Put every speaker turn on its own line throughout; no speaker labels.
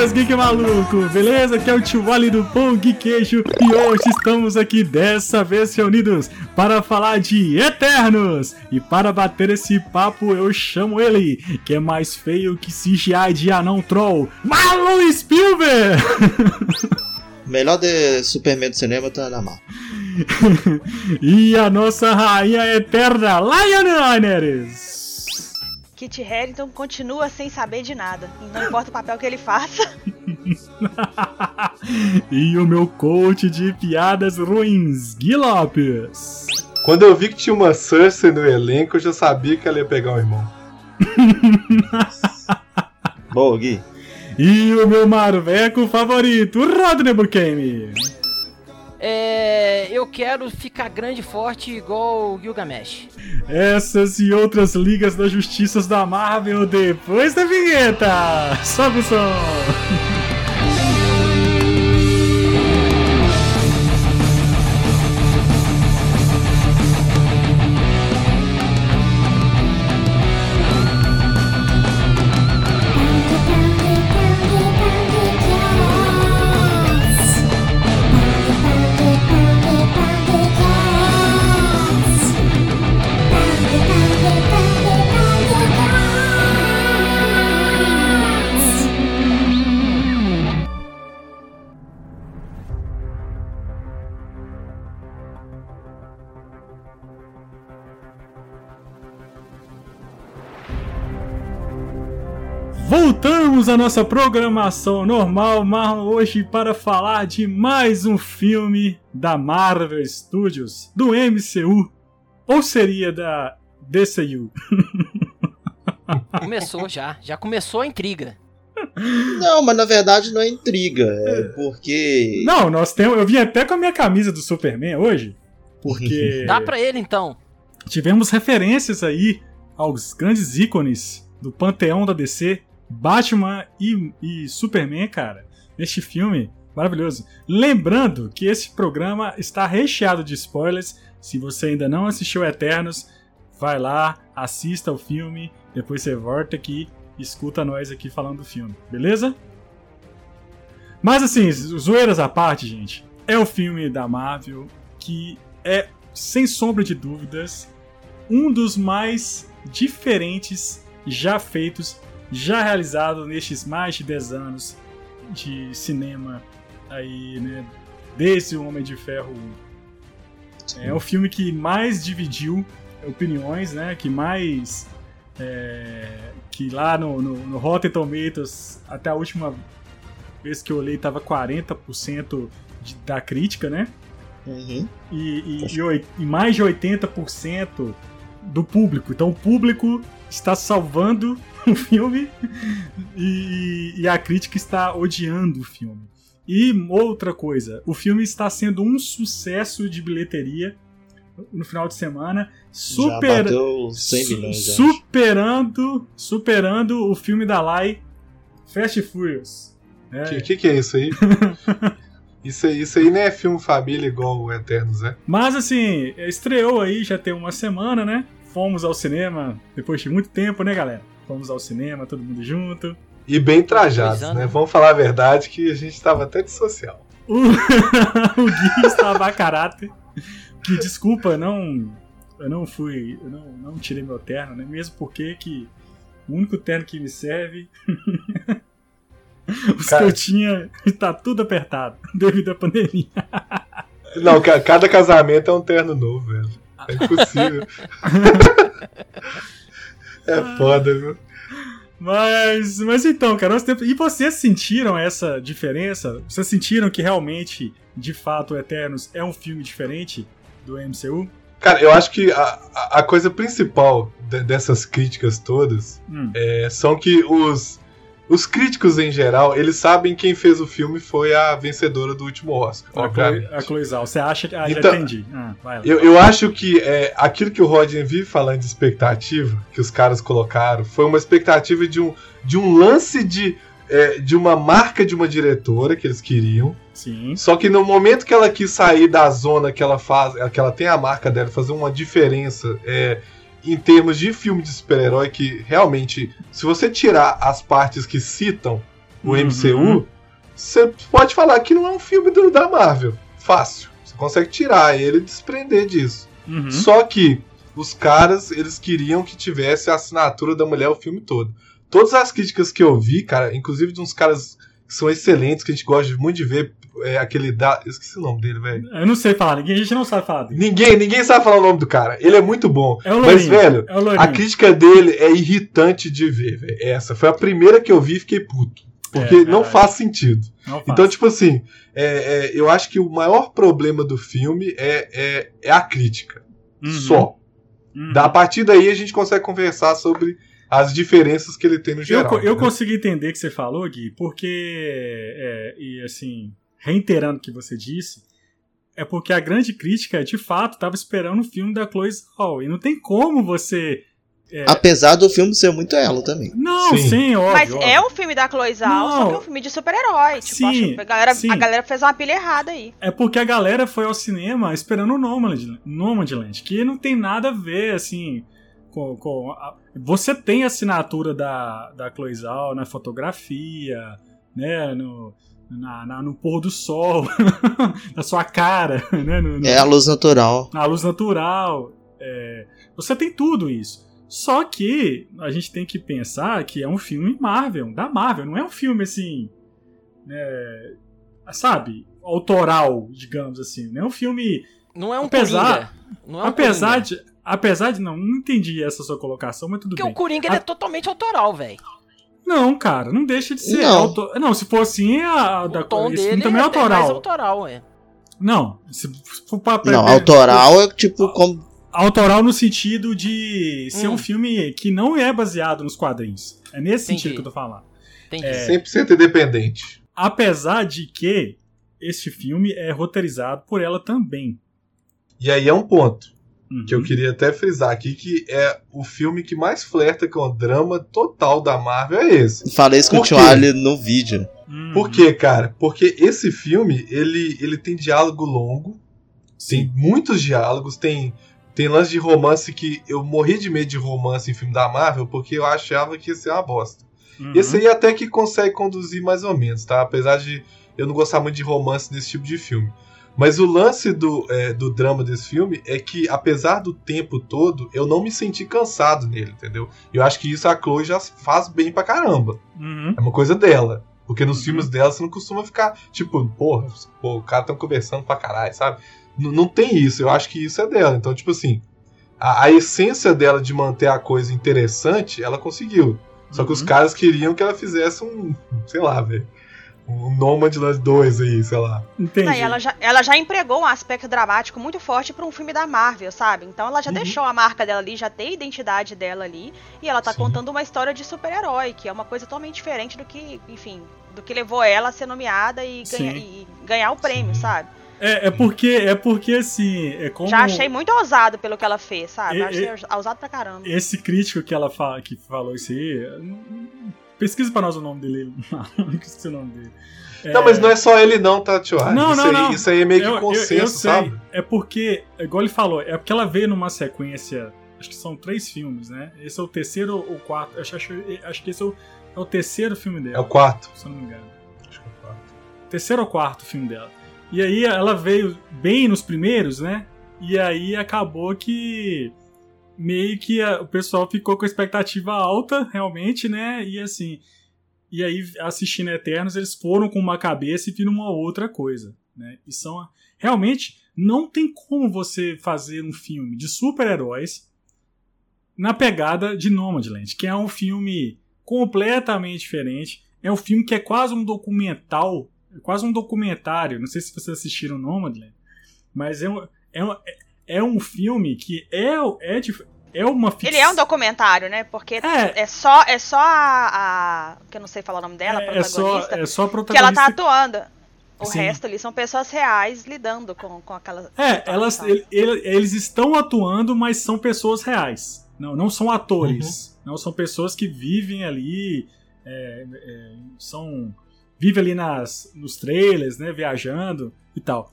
seus geek maluco, beleza? Aqui é o tio Wally do Pão Geek Queijo e hoje estamos aqui dessa vez reunidos para falar de Eternos. E para bater esse papo eu chamo ele, que é mais feio que CGI de anão troll, Marlon Spielberg!
Melhor de Superman do cinema tá na mão.
e a nossa rainha eterna, Lioners!
Kit Harington continua sem saber de nada. Não importa o papel que ele faça.
e o meu coach de piadas ruins, Gui Lopes.
Quando eu vi que tinha uma Cersei no elenco, eu já sabia que ela ia pegar o irmão.
Boa, Gui.
E o meu marveco favorito, Rodney Burkame.
É, eu quero ficar grande e forte igual o Gilgamesh.
Essas e outras ligas da justiça da Marvel depois da vinheta. Sobe o som. Voltamos à nossa programação normal, Marlon, hoje para falar de mais um filme da Marvel Studios, do MCU, ou seria da DCU?
Começou já, já começou a intriga.
Não, mas na verdade não é intriga, é porque.
Não, nós temos. Eu vim até com a minha camisa do Superman hoje, porque.
Dá pra ele então.
Tivemos referências aí aos grandes ícones do panteão da DC, Batman e, e Superman, cara, neste filme maravilhoso. Lembrando que esse programa está recheado de spoilers. Se você ainda não assistiu Eternos, vai lá, assista o filme, depois você volta aqui e escuta nós aqui falando do filme, beleza? Mas assim, zoeiras à parte, gente, é o filme da Marvel que é, sem sombra de dúvidas, um dos mais diferentes já feitos já realizado nestes mais de 10 anos de cinema aí, né? Desde o Homem de Ferro 1. É o filme que mais dividiu opiniões, né? Que mais. É, que lá no, no, no Rotten Tomatoes, até a última vez que eu olhei, tava 40% de, da crítica, né?
Uhum.
E, e, e, e mais de 80% do público. Então o público está salvando o filme e, e, a crítica está odiando o filme. E outra coisa, o filme está sendo um sucesso de bilheteria no final de semana, super,
milhões,
superando, superando o filme da Lai, Fast Furious.
O é. que, que, que é isso aí? Isso aí, isso aí nem é filme família igual o Eternos, é?
Mas assim, estreou aí já tem uma semana, né? Fomos ao cinema depois de muito tempo, né, galera? Fomos ao cinema, todo mundo junto.
E bem trajados, né? Vamos falar a verdade que a gente estava até de social.
o Gui estava a caráter. Que desculpa, não. Eu não fui. Eu não, não tirei meu terno, né? Mesmo porque que o único terno que me serve Os Cara... que eu tinha tá tudo apertado devido à pandemia.
Não, cada casamento é um terno novo, velho. É impossível. é foda, viu?
Mas, mas então, cara, temos... e vocês sentiram essa diferença? Vocês sentiram que realmente, de fato, Eternos é um filme diferente do MCU?
Cara, eu acho que a, a coisa principal de, dessas críticas todas hum. é, são que os, os críticos em geral, eles sabem quem fez o filme foi a vencedora do último Oscar.
A obviamente. A Chloe Zhao. Você acha que. Ah, então, já entendi. Ah,
eu, eu acho que é, aquilo que o Rodin vive falando de expectativa, que os caras colocaram, foi uma expectativa de um, de um lance de, é, de uma marca de uma diretora que eles queriam.
Sim.
Só que no momento que ela quis sair da zona que ela faz, que ela tem a marca dela, fazer uma diferença. É, em termos de filme de super-herói que realmente, se você tirar as partes que citam o uhum. MCU, você pode falar que não é um filme do, da Marvel. Fácil. Você consegue tirar ele e desprender disso. Uhum. Só que os caras, eles queriam que tivesse a assinatura da mulher o filme todo. Todas as críticas que eu vi, cara, inclusive de uns caras que são excelentes, que a gente gosta muito de ver, é aquele da. Eu esqueci o nome dele, velho.
Eu não sei falar, ninguém, a gente não sabe falar
dele. Ninguém, ninguém sabe falar o nome do cara. Ele é muito bom. É o Mas, velho, é a crítica dele é irritante de ver, velho. Essa foi a primeira que eu vi e fiquei puto. Porque é, não faz sentido. Não faz. Então, tipo assim, é, é, eu acho que o maior problema do filme é, é, é a crítica. Uhum. Só. Uhum. Da, a partir daí a gente consegue conversar sobre as diferenças que ele tem no geral.
Eu, eu né? consegui entender o que você falou, Gui, porque, é, e assim, reiterando o que você disse, é porque a grande crítica, de fato, estava esperando o filme da Chloe Zhao. E não tem como você
é. Apesar do filme ser muito ela também.
Não, sim, sim óbvio.
Mas
óbvio.
é um filme da Chloe Zhao, só que é um filme de super-herói. Tipo, sim, a, galera, sim. a galera fez uma pilha errada aí.
É porque a galera foi ao cinema esperando o Nomadland, Nomadland que não tem nada a ver, assim, com... com a, você tem a assinatura da, da Chloe Zhao na fotografia, né, no... Na, na, no pôr do sol, na sua cara, né? No, no,
é a luz natural.
A luz natural. É, você tem tudo isso. Só que a gente tem que pensar que é um filme Marvel, da Marvel, não é um filme assim. Né, sabe? Autoral, digamos assim. Não é um filme.
Não é um apesar,
Não é um apesar Coringa. de. Apesar de. Não, não entendi essa sua colocação, mas tudo
Porque
bem.
Porque o Coringa a... é totalmente autoral, velho.
Não, cara, não deixa de ser. Não, auto... não se for assim, a,
o
da
tom dele também é autoral. Mais autoral, é.
Não, se for pra
Não, autoral é tipo como
autoral no sentido de ser hum. um filme que não é baseado nos quadrinhos. É nesse Entendi. sentido que eu tô falando.
Entendi. É, 100% independente.
Apesar de que este filme é roteirizado por ela também.
E aí é um ponto uhum. que eu queria até frisar aqui, que é o filme que mais flerta com o drama total da Marvel é esse.
Falei isso com o Tio no vídeo.
Uhum. Por quê, cara? Porque esse filme, ele, ele tem diálogo longo, Sim. tem muitos diálogos, tem tem lance de romance que eu morri de medo de romance em filme da Marvel porque eu achava que ia ser uma bosta. Uhum. Esse aí até que consegue conduzir mais ou menos, tá? Apesar de eu não gostar muito de romance nesse tipo de filme. Mas o lance do, é, do drama desse filme é que, apesar do tempo todo, eu não me senti cansado nele, entendeu? Eu acho que isso a Chloe já faz bem pra caramba. Uhum. É uma coisa dela. Porque nos uhum. filmes dela você não costuma ficar, tipo, porra, pô, o cara tá conversando pra caralho, sabe? não tem isso. Eu acho que isso é dela. Então, tipo assim, a, a, essência dela de manter a coisa interessante, ela conseguiu. Só que os uhum. caras queriam que ela fizesse um, sei lá, velho. Um Nomadland 2 aí, sei lá.
Entendi. Não, ela, já, ela já empregou um aspecto dramático muito forte para um filme da Marvel, sabe? Então ela já uhum. deixou a marca dela ali, já tem a identidade dela ali. E ela tá Sim. contando uma história de super-herói, que é uma coisa totalmente diferente do que, enfim, do que levou ela a ser nomeada e, ganha, e ganhar o prêmio, Sim. sabe?
É, é porque, é porque assim, é como...
Já achei muito ousado pelo que ela fez, sabe? É, achei é, ousado pra caramba.
Esse crítico que ela fala, que falou isso aí, pesquisa pra nós o nome dele, não esqueci o nome dele.
Não, mas não é só ele não, tá, tio? Não, isso não, aí, não. Isso aí é meio que eu, consenso, eu, eu sabe?
É porque, igual ele falou, é porque ela veio numa sequência, acho que são três filmes, né? Esse é o terceiro ou quarto, acho, acho, acho que esse é o, é o terceiro filme dela.
É o quarto.
Se eu não me engano. Acho que é o quarto. Terceiro ou quarto filme dela. E aí ela veio bem nos primeiros, né? E aí acabou que meio que a, o pessoal ficou com a expectativa alta, realmente, né? E assim, e aí assistindo Eternos, eles foram com uma cabeça e viram uma outra coisa, né? E são realmente não tem como você fazer um filme de super-heróis na pegada de Nomadland, que é um filme completamente diferente. É um filme que é quase um documental é quase um documentário. Não sei se vocês assistiram Nomadland, mas é um, é um, é um filme que é, é, é uma
ficção. Ele é um documentário, né? Porque é, é só, é só a, a, Que eu não sei falar o nome dela,
é, a protagonista. É só, é só a protagonista.
Que ela tá atuando. O Sim. resto ali são pessoas reais lidando com, com aquela.
É, elas, ele, eles estão atuando, mas são pessoas reais. Não, não são atores. Uhum. Não são pessoas que vivem ali. É, é, são vive ali nas, nos trailers, né, viajando e tal.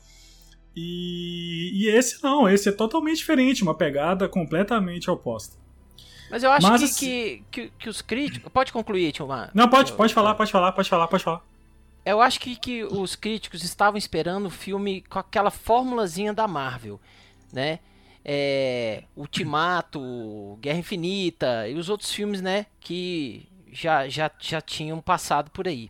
E, e esse não, esse é totalmente diferente, uma pegada completamente oposta.
Mas eu acho Mas, que, assim... que, que, que, os críticos. Pode concluir, Tio Mar.
Não, pode, pode falar, pode falar, pode falar, pode falar.
Eu acho que, que os críticos estavam esperando o filme com aquela fórmulazinha da Marvel, né? É, Ultimato, Guerra Infinita e os outros filmes, né? Que já, já, já tinham passado por aí.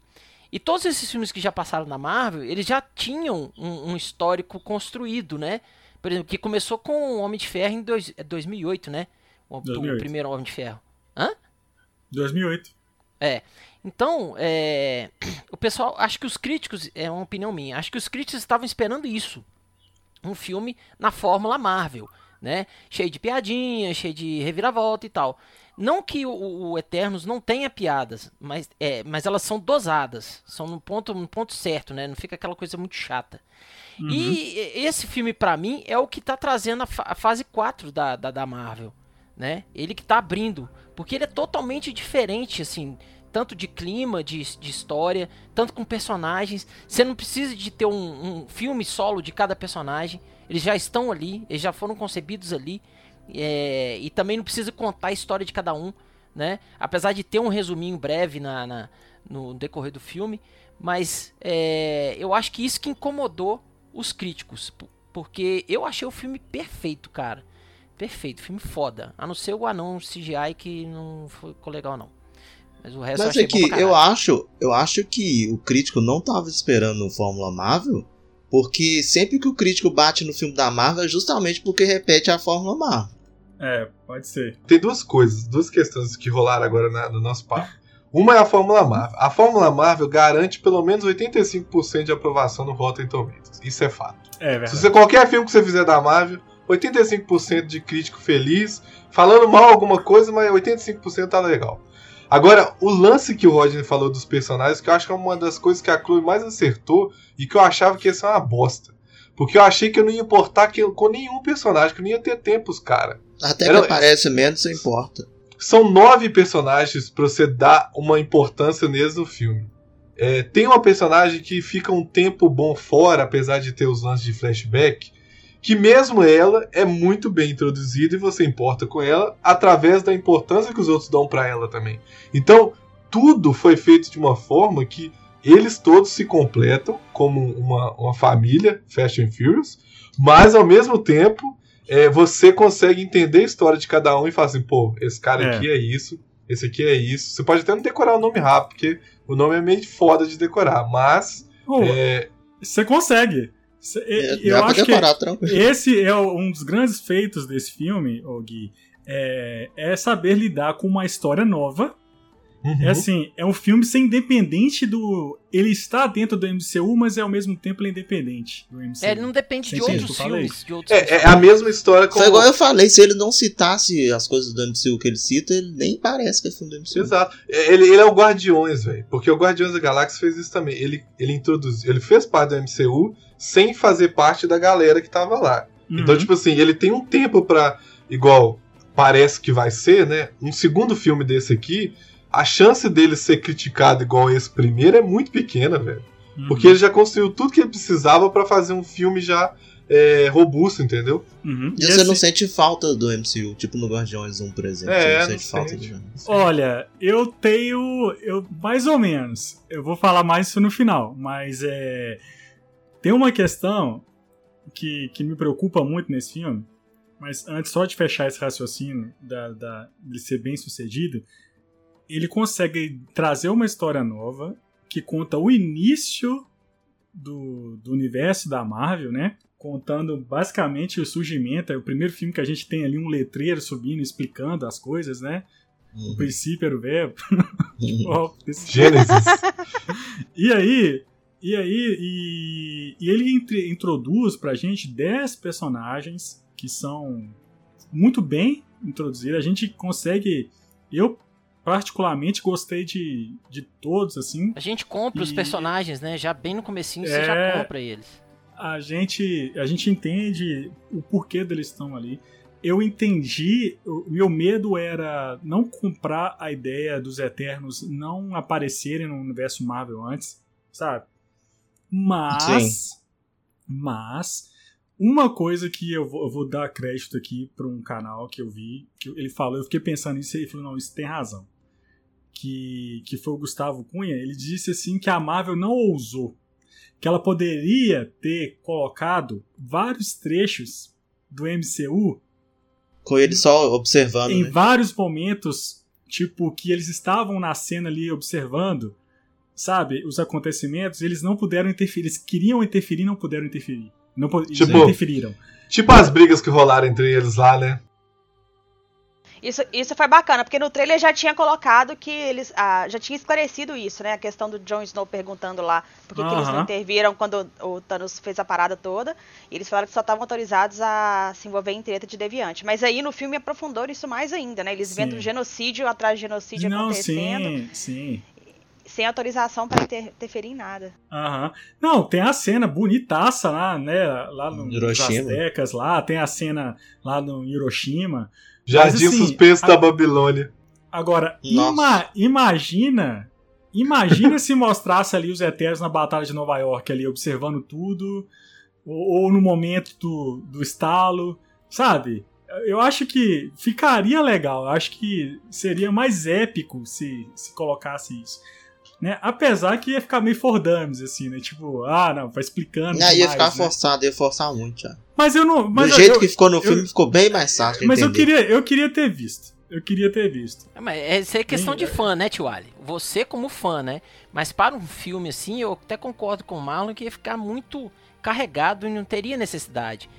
E todos esses filmes que já passaram na Marvel, eles já tinham um, um histórico construído, né? Por exemplo, que começou com o Homem de Ferro em dois, 2008, é né? O, 2008. o primeiro Homem de Ferro. Hã?
2008.
É. Então, é, o pessoal, acho que os críticos, é uma opinião minha, acho que os críticos estavam esperando isso. Um filme na fórmula Marvel, né? Cheio de piadinha, cheio de reviravolta e tal. Não que o, o Eternos não tenha piadas, mas, é, mas elas são dosadas, são no ponto, no ponto certo, né? Não fica aquela coisa muito chata. Uhum. E esse filme, para mim, é o que tá trazendo a, fa a fase 4 da, da, da Marvel né? Ele que tá abrindo, porque ele é totalmente diferente, assim, tanto de clima, de, de história, tanto com personagens. Você não precisa de ter um, um, filme solo de cada personagem, eles já estão ali, eles já foram concebidos ali, é, e também não precisa contar a história de cada um, né? Apesar de ter um resuminho breve na, na no decorrer do filme, mas é, eu acho que isso que incomodou os críticos, porque eu achei o filme perfeito, cara. Perfeito, filme foda. A não ser o anão CGI que não ficou legal, não. Mas o resto
Mas eu é que eu acho, eu acho que o crítico não tava esperando o Fórmula Marvel, porque sempre que o crítico bate no filme da Marvel é justamente porque repete a Fórmula Marvel.
É, pode ser.
Tem duas coisas, duas questões que rolaram agora na, no nosso papo. Uma é a Fórmula Marvel. A Fórmula Marvel garante pelo menos 85% de aprovação no Rotten Tomatoes. Isso é fato.
É verdade.
Se você, qualquer filme que você fizer da Marvel, 85% de crítico feliz, falando mal alguma coisa, mas 85% tá legal. Agora, o lance que o Rodney falou dos personagens, que eu acho que é uma das coisas que a Chloe mais acertou e que eu achava que ia ser uma bosta. Porque eu achei que eu não ia importar com nenhum personagem, que eu não ia ter tempo os cara.
Até Era, que aparece menos, você importa.
São nove personagens pra você dar uma importância neles no filme. É, tem uma personagem que fica um tempo bom fora, apesar de ter os lances de flashback, que mesmo ela é muito bem introduzida e você importa com ela através da importância que os outros dão para ela também. Então, tudo foi feito de uma forma que eles todos se completam como uma, uma família, Fast and Furious, mas ao mesmo tempo é, você consegue entender a história de cada um e falar assim, pô, esse cara é. aqui é isso, esse aqui é isso. Você pode até não decorar o nome rápido, porque o nome é meio foda de decorar, mas.
É... Você consegue. É, eu acho decorar, que tranquilo. esse é um dos grandes feitos desse filme, oh Gui, é, é saber lidar com uma história nova. Uhum. É assim, é um filme sem independente do. Ele está dentro do MCU, mas é ao mesmo tempo ele é independente do MCU.
É, ele não depende de outros filmes. De
outros é, é, a mesma história
como. Foi igual eu falei, se ele não citasse as coisas do MCU que ele cita, ele nem parece que é filme do MCU.
Exato. É, ele, ele é o Guardiões, velho. Porque o Guardiões da Galáxia fez isso também. Ele, ele introduziu. Ele fez parte do MCU sem fazer parte da galera que tava lá. Uhum. Então, tipo assim, ele tem um tempo para igual parece que vai ser, né? Um segundo filme desse aqui, a chance dele ser criticado igual esse primeiro é muito pequena, velho. Uhum. Porque ele já construiu tudo que ele precisava para fazer um filme já é, robusto, entendeu?
Uhum. E, e você não sente falta do MCU, tipo no Guardiões 1, por exemplo. É, você não sente falta
sente. Olha, eu tenho. Eu, mais ou menos. Eu vou falar mais isso no final, mas é. Tem uma questão que, que me preocupa muito nesse filme, mas antes só de fechar esse raciocínio da, da, de ser bem sucedido, ele consegue trazer uma história nova que conta o início do, do universo da Marvel, né? Contando basicamente o surgimento. É o primeiro filme que a gente tem ali um letreiro subindo, explicando as coisas, né? Uhum. O princípio era o verbo.
Uhum. Gênesis.
e aí, e aí, e, e ele introduz pra gente 10 personagens que são muito bem introduzidos. A gente consegue. Eu, particularmente, gostei de, de todos, assim.
A gente compra e... os personagens, né? Já bem no comecinho é... você já é. compra eles.
A gente, a gente entende o porquê deles estão ali. Eu entendi, o meu medo era não comprar a ideia dos Eternos não aparecerem no universo Marvel antes, sabe? Mas, Sim. mas uma coisa que eu vou, eu vou dar crédito aqui para um canal que eu vi, que ele falou, eu fiquei pensando nisso e ele falou, não, isso tem razão. Que, que foi o Gustavo Cunha, ele disse assim que a Marvel não ousou. Que ela poderia ter colocado vários trechos do MCU
com ele só observando.
Em
né?
vários momentos, tipo, que eles estavam na cena ali observando, sabe, os acontecimentos, eles não puderam interferir. Eles queriam interferir não puderam interferir. Não, tipo, não interferiram.
Tipo as brigas que rolaram entre eles lá, né?
Isso, isso foi bacana, porque no trailer já tinha colocado que eles. Ah, já tinha esclarecido isso, né? A questão do Jon Snow perguntando lá por que, que eles não interviram quando o Thanos fez a parada toda. E eles falaram que só estavam autorizados a se envolver em treta de deviante. Mas aí no filme aprofundou isso mais ainda, né? Eles vendo genocídio atrás de genocídio não, acontecendo.
Sim, sim
sem autorização para inter interferir em nada.
Aham. Não, tem a cena bonitaça lá, né? Lá no
Hiroshima.
Aztecas, lá, tem a cena lá no Hiroshima.
Jardim assim, suspenso a... da Babilônia.
Agora, ima imagina. Imagina se mostrasse ali os Eternos na Batalha de Nova York, ali, observando tudo, ou, ou no momento do, do estalo, sabe? Eu acho que ficaria legal, eu acho que seria mais épico se, se colocasse isso. Né? Apesar que ia ficar meio for dummies, assim, né? Tipo, ah, não, vai explicando.
Não, ia ficar né? forçado, ia forçar muito já.
Mas eu não. Mas
Do jeito eu, que ficou no eu, filme, eu, ficou bem mais fácil.
Mas eu queria, eu queria ter visto. Eu queria ter visto.
É, mas isso é questão Bem, de fã, né, Tio Ali? Você como fã, né? Mas para um filme assim, eu até concordo com o Marlon que ia ficar muito carregado e não teria necessidade.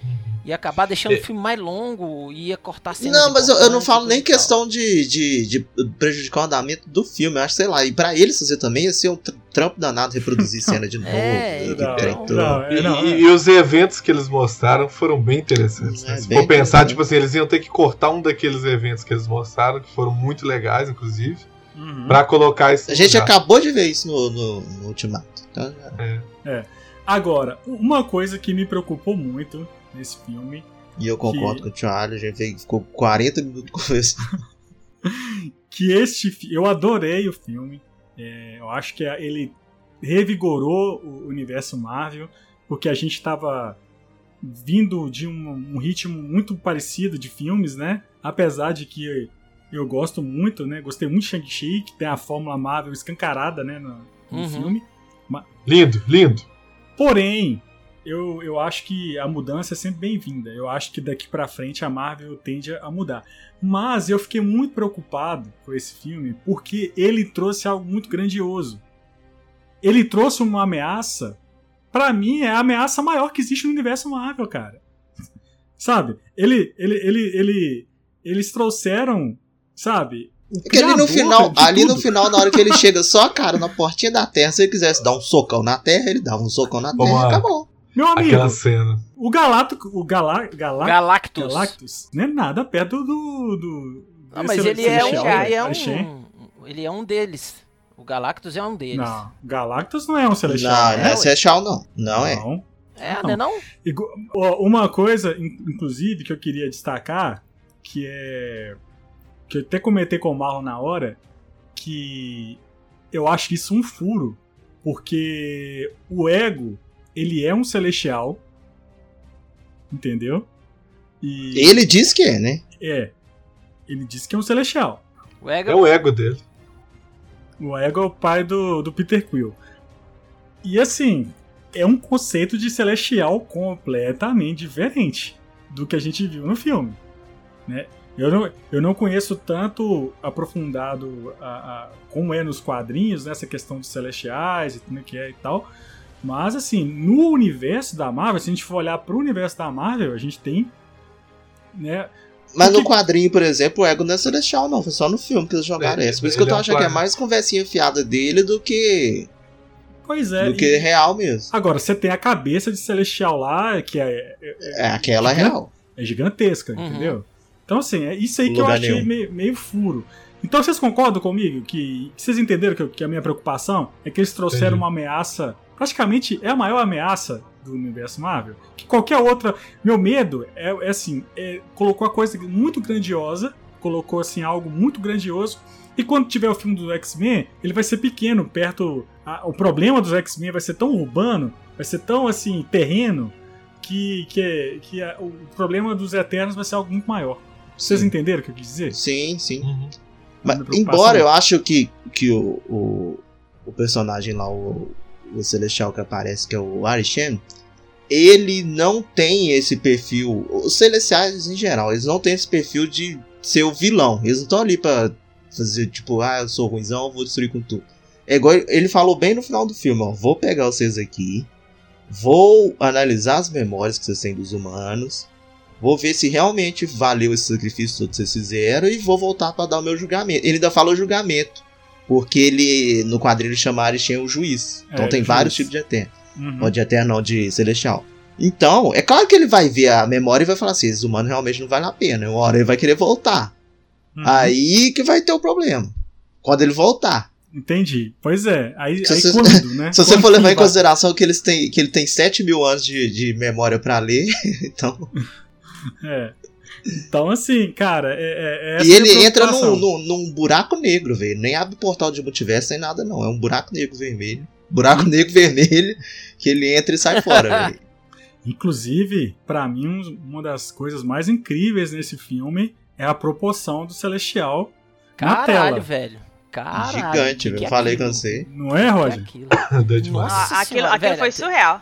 Ia acabar deixando o filme mais longo, ia cortar cenas
Não, mas eu, eu não falo nem questão de, de, de, prejudicar o andamento do filme. Eu acho, sei lá, e pra eles fazer também ia ser um trampo danado reproduzir cena de novo.
É,
não,
não, é, não, e, e, os eventos que eles mostraram foram bem interessantes. É, Se for pensar, tipo assim, eles iam ter que cortar um daqueles eventos que eles mostraram, que foram muito legais, inclusive, uhum. pra colocar isso.
A gente lugar. acabou de ver isso no, no, no Ultimato. Então,
é. é. Agora, uma coisa que me preocupou muito nesse filme.
E eu concordo que... com o Charlie, a gente ficou 40 minutos conversando.
que este eu adorei o filme. É, eu acho que ele revigorou o universo Marvel, porque a gente estava vindo de um, um, ritmo muito parecido de filmes, né? Apesar de que eu gosto muito, né? Gostei muito de Shang-Chi, que tem a fórmula Marvel escancarada, né? No, no uhum. filme.
Lindo, lindo.
Porém, eu, eu acho que a mudança é sempre bem-vinda. Eu acho que daqui para frente a Marvel tende a mudar. Mas eu fiquei muito preocupado com esse filme porque ele trouxe algo muito grandioso. Ele trouxe uma ameaça. Para mim, é a ameaça maior que existe no universo Marvel, cara. Sabe? Ele, ele, ele, ele, eles trouxeram, sabe?
É que ali no final, ali tudo. no final, na hora que ele chega só a cara na portinha da Terra, se ele quisesse dar um socão na Terra, ele dava um socão na Terra e acabou.
Meu amigo,
Aquela cena.
o Galactus, o Gala, Gala,
Galactus.
Galactus não é nada perto do... do
não, mas ele é, um, ele, é um, ele é um deles. O Galactus é um deles.
Não, Galactus não é um Celestial.
Não, não é, é Celestial não. Não, é.
não. é. É, não. não é
não? Uma coisa, inclusive, que eu queria destacar, que é que eu até comentei com o Marlon na hora, que eu acho isso um furo, porque o ego, ele é um celestial, entendeu?
E ele diz que é, né?
É. Ele diz que é um celestial.
O ego... É o ego dele.
O ego é o pai do, do Peter Quill. E assim, é um conceito de celestial completamente diferente do que a gente viu no filme. Né? Eu não, eu não conheço tanto aprofundado a, a, como é nos quadrinhos, nessa né, questão dos celestiais e tudo que é e tal. Mas, assim, no universo da Marvel, se a gente for olhar pro universo da Marvel, a gente tem. Né,
mas Porque... no quadrinho, por exemplo, o Ego não é celestial, não. Foi só no filme que eles jogaram é, essa. Por isso que eu tô é achando que é mais conversinha fiada dele do que.
Pois é.
Do que real mesmo.
Agora, você tem a cabeça de celestial lá, que é.
É, é aquela é real.
É gigantesca, uhum. entendeu? Então, assim, é isso aí que eu achei meio, meio, furo. Então, vocês concordam comigo que, que vocês entenderam que, que, a minha preocupação é que eles trouxeram Entendi. uma ameaça, praticamente é a maior ameaça do universo Marvel. Que qualquer outra. Meu medo é, é assim: é, colocou a coisa muito grandiosa, colocou assim algo muito grandioso. E quando tiver o filme do X-Men, ele vai ser pequeno, perto. A, o problema dos X-Men vai ser tão urbano, vai ser tão assim, terreno, que, que, que é, o problema dos Eternos vai ser algo muito maior. Vocês sim. entenderam o que eu quis dizer?
Sim, sim. Uhum. Mas, embora eu acho que, que o, o, o personagem lá, o, o Celestial que aparece, que é o Arishem, ele não tem esse perfil. Os Celestiais em geral, eles não têm esse perfil de ser o vilão. Eles não estão ali pra fazer tipo, ah, eu sou ruimzão, vou destruir com tudo. É igual ele falou bem no final do filme, ó, vou pegar vocês aqui, vou analisar as memórias que vocês têm dos humanos, vou ver se realmente valeu esse sacrifício que vocês fizeram e vou voltar para dar o meu julgamento. Ele ainda falou julgamento, porque ele no quadrinho chama Arishem o juiz. Então é, tem vários tipos de eterno. Uhum. Ou de eterno, não, de celestial. Então, é claro que ele vai ver a memória e vai falar assim: esses humanos realmente não vale a pena. Uma hora ele vai querer voltar. Uhum. Aí que vai ter o problema. Quando ele voltar.
Entendi. Pois é. Aí, se aí você, quando, né?
Se você for levar em consideração que, eles têm, que ele tem 7 mil anos de, de memória para ler, então.
É. Então, assim, cara, é,
é E ele entra num, num, num, buraco negro, velho. Nem abre portal de multiverso nem nada, não. É um buraco negro vermelho. Buraco negro vermelho que ele entra e sai fora, velho.
Inclusive, para mim, uma das coisas mais incríveis nesse filme é a proporção do Celestial Caralho, na tela.
velho. Caralho,
Gigante, velho. É Falei com você.
Não é, Roger?
É Nossa, aquilo, aquilo foi surreal.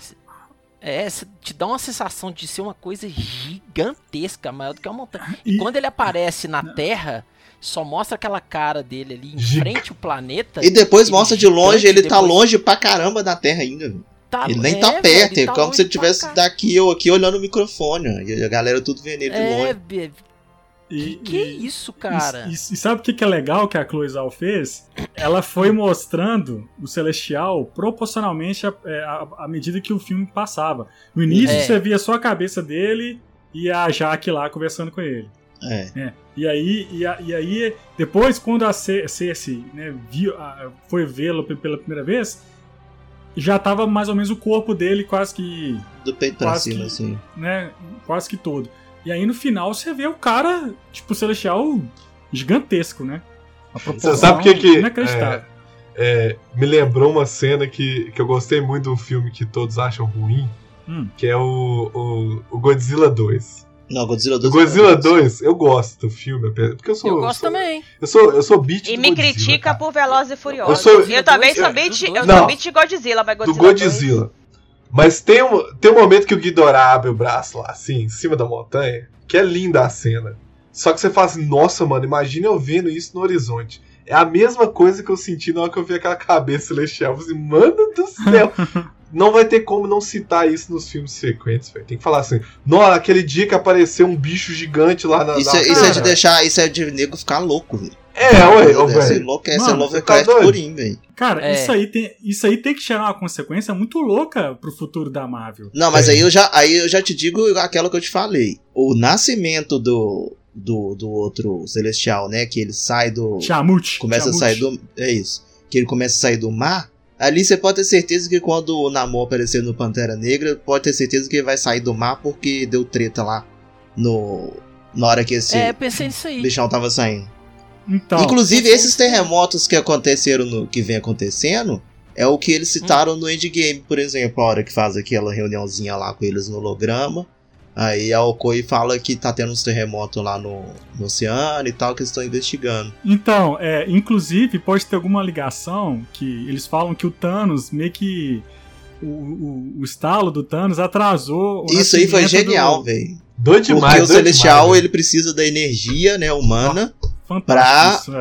É, te dá uma sensação de ser uma coisa gigantesca, maior do que uma montanha. E, e quando ele aparece na Terra, só mostra aquela cara dele ali em frente ao planeta.
E depois mostra de longe, ele tá depois... tá longe pra caramba da Terra ainda. Tá, ele nem é, tá perto, é tá como se ele estivesse daqui eu aqui olhando o microfone. E a galera tudo vendo ele de é, longe.
E, que, que é isso, cara?
E, e, e sabe o que, que é legal que a Chloe Zhao fez? Ela foi mostrando o Celestial proporcionalmente é, à medida que o filme passava. No início é. você via só a cabeça dele e a Jaque lá conversando com ele.
É.
é. E aí, e, a, e, aí, depois, quando a Cersei né, viu, a, foi vê-lo pela primeira vez, já tava mais ou menos o corpo dele quase que.
Do peito pra cima, que, assim.
Né, quase que todo. E aí no final você vê o cara, tipo, celestial gigantesco, né?
A você sabe o que que. É, é, me lembrou uma cena que, que eu gostei muito de um filme que todos acham ruim, hum. que é o, o, o Godzilla 2.
Não, Godzilla 2.
O Godzilla 2, eu gosto do filme, porque eu sou.
Eu gosto
sou,
também.
Eu sou, eu sou beat
E me Godzilla, critica cara. por Veloz e Furioso. Eu, sou, eu também sou beat, eu não, sou beat de Godzilla, mas Godzilla.
Do Godzilla. 2... Mas tem um, tem um momento que o Ghidorah abre o braço lá, assim, em cima da montanha, que é linda a cena. Só que você fala assim, nossa, mano, imagina eu vendo isso no horizonte. É a mesma coisa que eu senti na hora que eu vi aquela cabeça celestial. Eu falei, assim, mano do céu! não vai ter como não citar isso nos filmes frequentes, velho. Tem que falar assim, nossa, aquele dia que apareceu um bicho gigante lá na.
Isso, na... É, isso é de deixar, isso é de nego ficar louco, velho.
É, ué, velho.
Esse louco, esse é Lovecraft tá purinho, velho.
Cara, é. isso, aí tem, isso aí tem que gerar uma consequência muito louca pro futuro da Marvel.
Não, mas é. aí, eu já, aí eu já te digo aquela que eu te falei. O nascimento do, do, do outro celestial, né? Que ele sai do.
Chamute.
Começa a sair do. É isso. Que ele começa a sair do mar. Ali você pode ter certeza que quando o Namor aparecer no Pantera Negra, pode ter certeza que ele vai sair do mar porque deu treta lá no na hora que esse
é, pensei nisso aí.
bichão tava saindo. Então, Inclusive esses terremotos que aconteceram no que vem acontecendo é o que eles citaram hum. no Endgame, por exemplo, a hora que faz aquela reuniãozinha lá com eles no holograma. Aí a Okoi fala que tá tendo uns terremotos lá no, no oceano e tal, que eles estão investigando.
Então, é, inclusive, pode ter alguma ligação que eles falam que o Thanos meio que. O, o, o estalo do Thanos atrasou.
Isso aí foi genial, do... velho.
Doido demais.
Porque o Celestial demais, ele precisa da energia né, humana oh, pra, isso,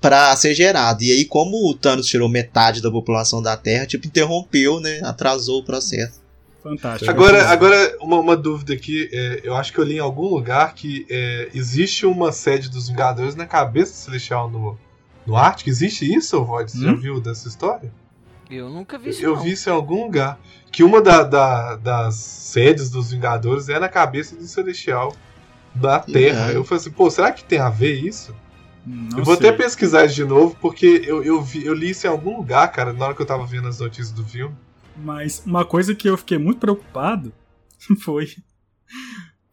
pra ser gerado. E aí, como o Thanos tirou metade da população da Terra, tipo, interrompeu, né? Atrasou o processo.
Fantástico.
Agora, agora uma, uma dúvida aqui. É, eu acho que eu li em algum lugar que é, existe uma sede dos Vingadores na cabeça do Celestial no, no Ártico. Existe isso, Void? Você hum? já viu dessa história?
Eu nunca vi isso.
Eu
não.
vi isso em algum lugar. Que uma da, da, das sedes dos Vingadores é na cabeça do Celestial da Terra. Eu falei assim, pô, será que tem a ver isso? Não eu vou sei. até pesquisar isso de novo, porque eu, eu, vi, eu li isso em algum lugar, cara, na hora que eu tava vendo as notícias do filme.
Mas uma coisa que eu fiquei muito preocupado foi.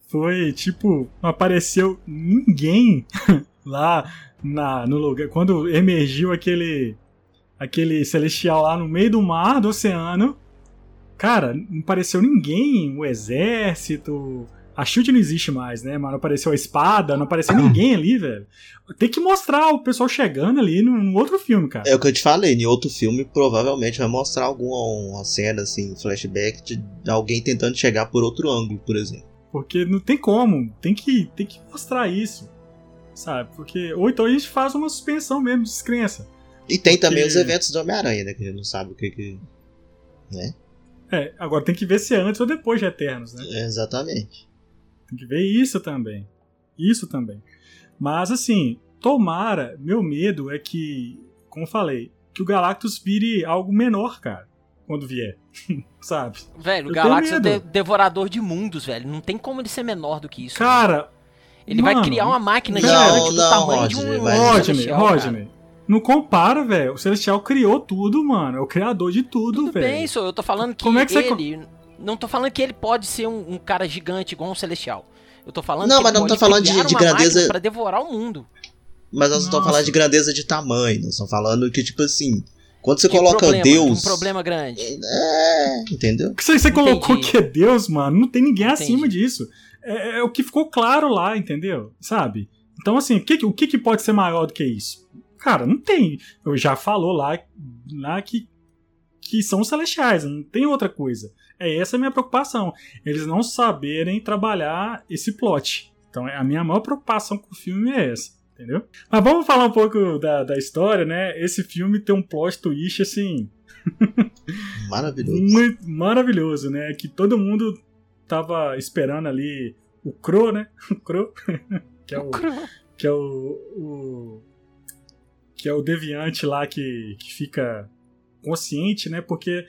Foi tipo, não apareceu ninguém lá na, no lugar. Quando emergiu aquele. aquele celestial lá no meio do mar, do oceano. cara, não apareceu ninguém, o exército. A Shield não existe mais, né? Mas não apareceu a espada, não apareceu ninguém ali, velho. Tem que mostrar o pessoal chegando ali num outro filme, cara.
É o que eu te falei, em outro filme provavelmente vai mostrar alguma cena, assim, flashback de alguém tentando chegar por outro ângulo, por exemplo.
Porque não tem como, tem que, tem que mostrar isso, sabe? Porque, ou então a gente faz uma suspensão mesmo de descrença.
E tem Porque... também os eventos do Homem-Aranha, né? Que a gente não sabe o que que... Né?
É, agora tem que ver se é antes ou depois de Eternos, né?
É, exatamente.
Tem que ver isso também. Isso também. Mas assim, tomara, meu medo é que, como falei, que o Galactus vire algo menor, cara, quando vier. Sabe?
Velho, o Galactus é de devorador de mundos, velho. Não tem como ele ser menor do que isso.
Cara,
ele mano, vai criar uma máquina
não,
gigante
do não, tamanho Rodney,
de um Rodney, Rodney. Não compara, velho. O Celestial criou tudo, mano. É o criador de tudo, velho. Tudo
bem, só eu tô falando que, Como é que ele... Você... Não tô falando que ele pode ser um, um cara gigante igual um Celestial. Eu tô falando
não,
que
mas não tô falando de, de grandeza
para devorar o mundo.
Mas nós não estamos falando de grandeza de tamanho, nós estamos falando que tipo assim, quando você que coloca problema, Deus,
um problema grande.
É, entendeu?
Que você, você colocou que é Deus, mano, não tem ninguém Entendi. acima disso. É, é, o que ficou claro lá, entendeu? Sabe? Então assim, o que, o que pode ser maior do que isso? Cara, não tem. Eu já falou lá, lá que que são os celestiais, não tem outra coisa. É essa a minha preocupação. Eles não saberem trabalhar esse plot. Então a minha maior preocupação com o filme é essa. Entendeu? Mas vamos falar um pouco da, da história, né? Esse filme tem um plot twist assim.
Maravilhoso.
Muito maravilhoso, né? Que todo mundo tava esperando ali o Crow, né? O Crow. que é o, que é o, o, que é o deviante lá que, que fica consciente, né? Porque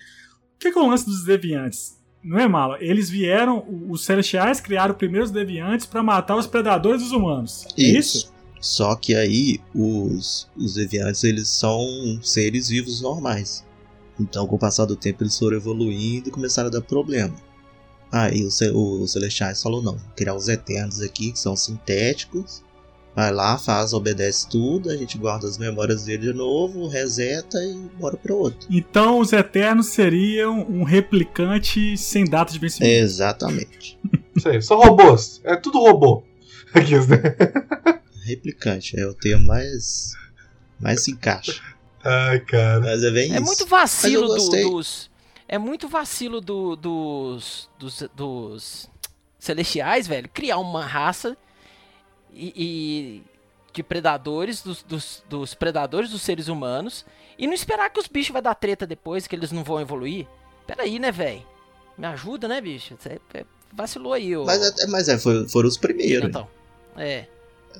que, que é o lance dos deviantes? Não é malo. Eles vieram, os celestiais criaram primeiros deviantes para matar os predadores dos humanos. É isso. isso?
Só que aí os, os deviantes eles são seres vivos normais. Então, com o passar do tempo, eles foram evoluindo e começaram a dar problema. Aí o, o, o Celestiais falou: não, criar os Eternos aqui, que são sintéticos, Vai lá, faz, obedece tudo, a gente guarda as memórias dele de novo, reseta e bora para outro.
Então os Eternos seriam um replicante sem data de vencimento.
Exatamente.
Isso aí, só robôs. É tudo robô. Aqui, né?
Replicante é o termo mais. mais se encaixa.
Ai, cara.
Mas é bem
É isso. muito vacilo do, dos. É muito vacilo do, dos, dos. dos celestiais, velho. Criar uma raça e, e de predadores, dos, dos, dos, predadores dos seres humanos, e não esperar que os bichos vai dar treta depois, que eles não vão evoluir. Pera aí, né, velho? Me ajuda, né, bicho? Você é, vacilou aí, ô.
Mas, é, mas é, foi, foram os primeiros.
Então, é.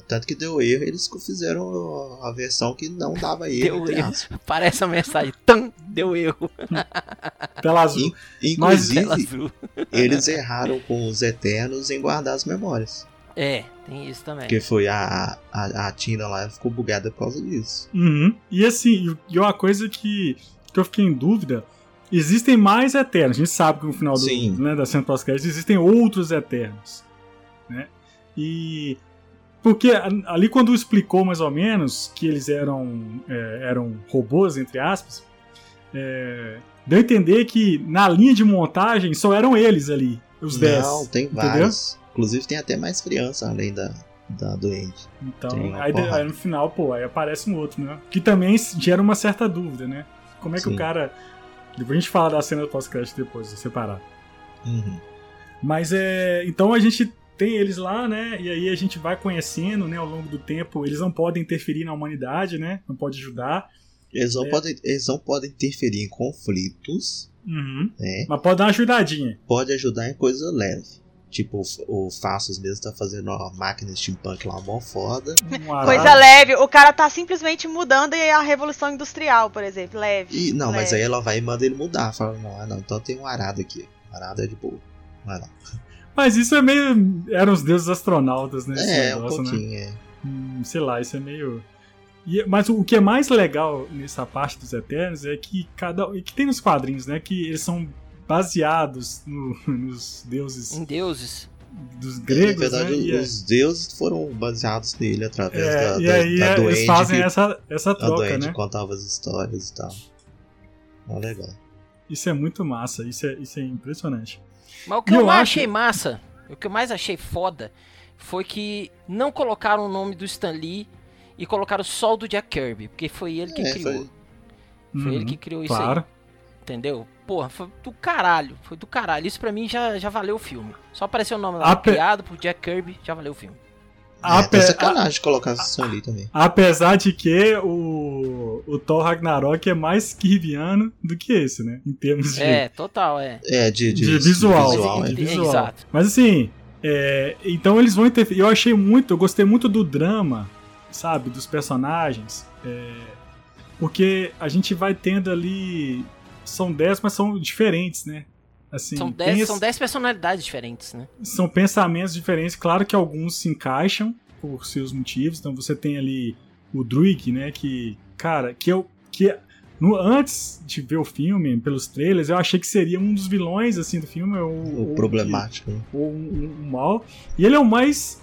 Tanto que deu erro, eles fizeram a versão que não dava erro.
Deu erro. Parece a mensagem. Tam, deu erro.
Tela azul.
In, inclusive, azul. eles erraram com os Eternos em guardar as memórias.
É, tem isso também.
Porque foi a, a, a Tina lá ficou bugada por causa disso.
Uhum. E assim, e uma coisa que, que eu fiquei em dúvida. Existem mais Eternos. A gente sabe que no final do, né, da cena pós-crédito existem outros Eternos. Né? E porque ali quando explicou mais ou menos que eles eram, é, eram robôs, entre aspas, é, deu a entender que na linha de montagem só eram eles ali, os 10. Não,
tem entendeu? vários. Inclusive tem até mais criança além da, da doente.
Então, aí, aí, no final, pô, aí aparece um outro, né? Que também gera uma certa dúvida, né? Como é que Sim. o cara. Depois a gente fala da cena do pós-crédito depois, separar.
Uhum.
Mas é. Então a gente tem eles lá, né? E aí a gente vai conhecendo, né, ao longo do tempo. Eles não podem interferir na humanidade, né? Não pode ajudar.
Eles não, é. podem, eles não podem interferir em conflitos.
Uhum. Né? Mas pode dar uma ajudadinha.
Pode ajudar em coisa leve. Tipo, o, o Fastos mesmo tá fazendo uma máquina steampunk lá mó foda.
Coisa leve. O cara tá simplesmente mudando a revolução industrial, por exemplo. Leve.
E, não,
leve.
mas aí ela vai e manda ele mudar. Fala, não, ah, não, então tem um arado aqui. Um arado é de boa. Vai lá.
Mas isso é meio. Eram os deuses astronautas, né?
É, negócio, um né? pouquinho, né? é.
Hum, sei lá, isso é meio. E, mas o que é mais legal nessa parte dos Eternos é que cada. E que tem nos quadrinhos, né? Que eles são baseados no, nos deuses.
Em deuses.
Dos gregos,
Na verdade,
né?
os deuses foram baseados nele através
é,
da,
e da, aí, da
é,
Eles fazem essa, essa troca,
a
né?
contava as histórias e tal. Ó, legal.
isso é muito massa, isso é, isso é impressionante.
Mas o que eu, eu mais acho... achei massa, o que eu mais achei foda, foi que não colocaram o nome do Stan Lee e colocaram só o do Jack Kirby, porque foi ele que é, criou. Foi, foi uhum, ele que criou isso claro. aí. Entendeu? Porra, foi do caralho. Foi do caralho. Isso pra mim já, já valeu o filme. Só apareceu o nome lá, Ape... criado por Jack Kirby, já valeu o filme.
É, Ape... É sacanagem a... colocar esse ali também.
Apesar de que o, o Thor Ragnarok é mais kirviano do que esse, né? Em termos de.
É, total, é.
É, de, de,
de visual. De visual, é. de visual. Exato. Mas assim, é, então eles vão interferir. Eu achei muito, eu gostei muito do drama, sabe? Dos personagens. É, porque a gente vai tendo ali. São 10, mas são diferentes, né? Assim,
são 10 são dez personalidades diferentes, né?
São pensamentos diferentes. Claro que alguns se encaixam por seus motivos. Então você tem ali o Druig, né? Que, cara, que eu. Que no, antes de ver o filme, pelos trailers, eu achei que seria um dos vilões assim do filme.
O, o problemático.
Ou um, um, mal. E ele é o mais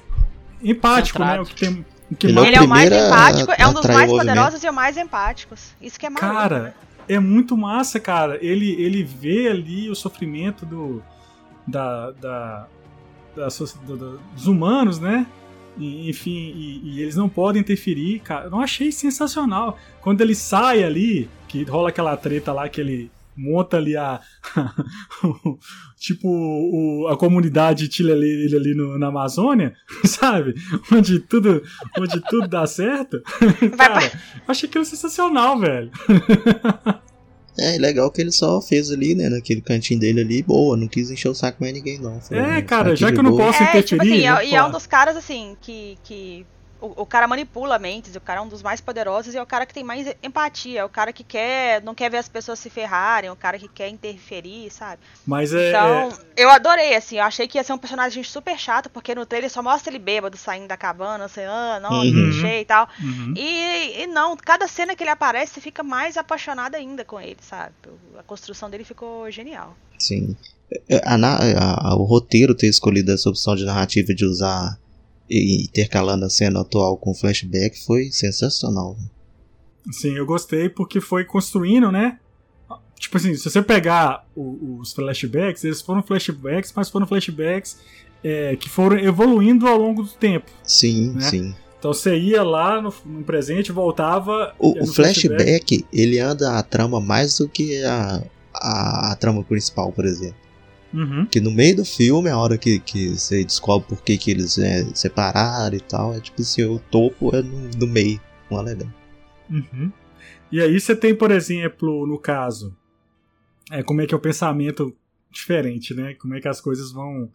empático, Centrado. né? O que tem. O que
ele, é, é o mais empático, é um dos mais poderosos e o mais empáticos. Isso que é maluco.
Cara, é muito massa, cara. Ele, ele vê ali o sofrimento do. Da, da, da, dos humanos, né? E, enfim, e, e, eles não podem interferir, cara. Eu achei sensacional. Quando ele sai ali, que rola aquela treta lá que ele monta ali a. tipo, o, a comunidade Tilelê ali no, na Amazônia, sabe? Onde tudo, onde tudo dá certo. Cara, eu achei aquilo sensacional, velho.
É, legal que ele só fez ali, né, naquele cantinho dele ali, boa, não quis encher o saco mais ninguém, não.
Foi, é, cara, já que eu não posso interferir... É, tipo assim,
é, e é um dos caras, assim, que, que o, o, cara manipula mentes, o cara é um dos mais poderosos e é o cara que tem mais empatia, é o cara que quer, não quer ver as pessoas se ferrarem, é o cara que quer interferir, sabe?
Mas é.
Então, é... eu adorei, assim, eu achei que ia ser um personagem super chato, porque no trailer só mostra ele bêbado saindo da cabana, assim, ah, não, uhum. e tal. Uhum. E, e não, cada cena que ele aparece, você fica mais apaixonado ainda com ele, sabe? A construção dele ficou genial.
Sim. É, a, a, a, o roteiro ter escolhido essa opção de narrativa de usar e intercalando a cena atual com flashback foi sensacional.
Sim, eu gostei porque foi construindo, né? Tipo assim, se você pegar o, os flashbacks, eles foram flashbacks, mas foram flashbacks é, que foram evoluindo ao longo do tempo.
Sim, né? sim.
Então você ia lá no, no presente, voltava.
O, o flashback, flashback, ele anda a trama mais do que a, a, a trama principal, por exemplo.
Uhum.
Que no meio do filme, a hora que, que você descobre por que, que eles é, separaram e tal, é tipo assim, o topo é no, no meio. É legal.
Uhum. E aí você tem, por exemplo, no caso, é, como é que é o pensamento diferente, né? Como é que as coisas vão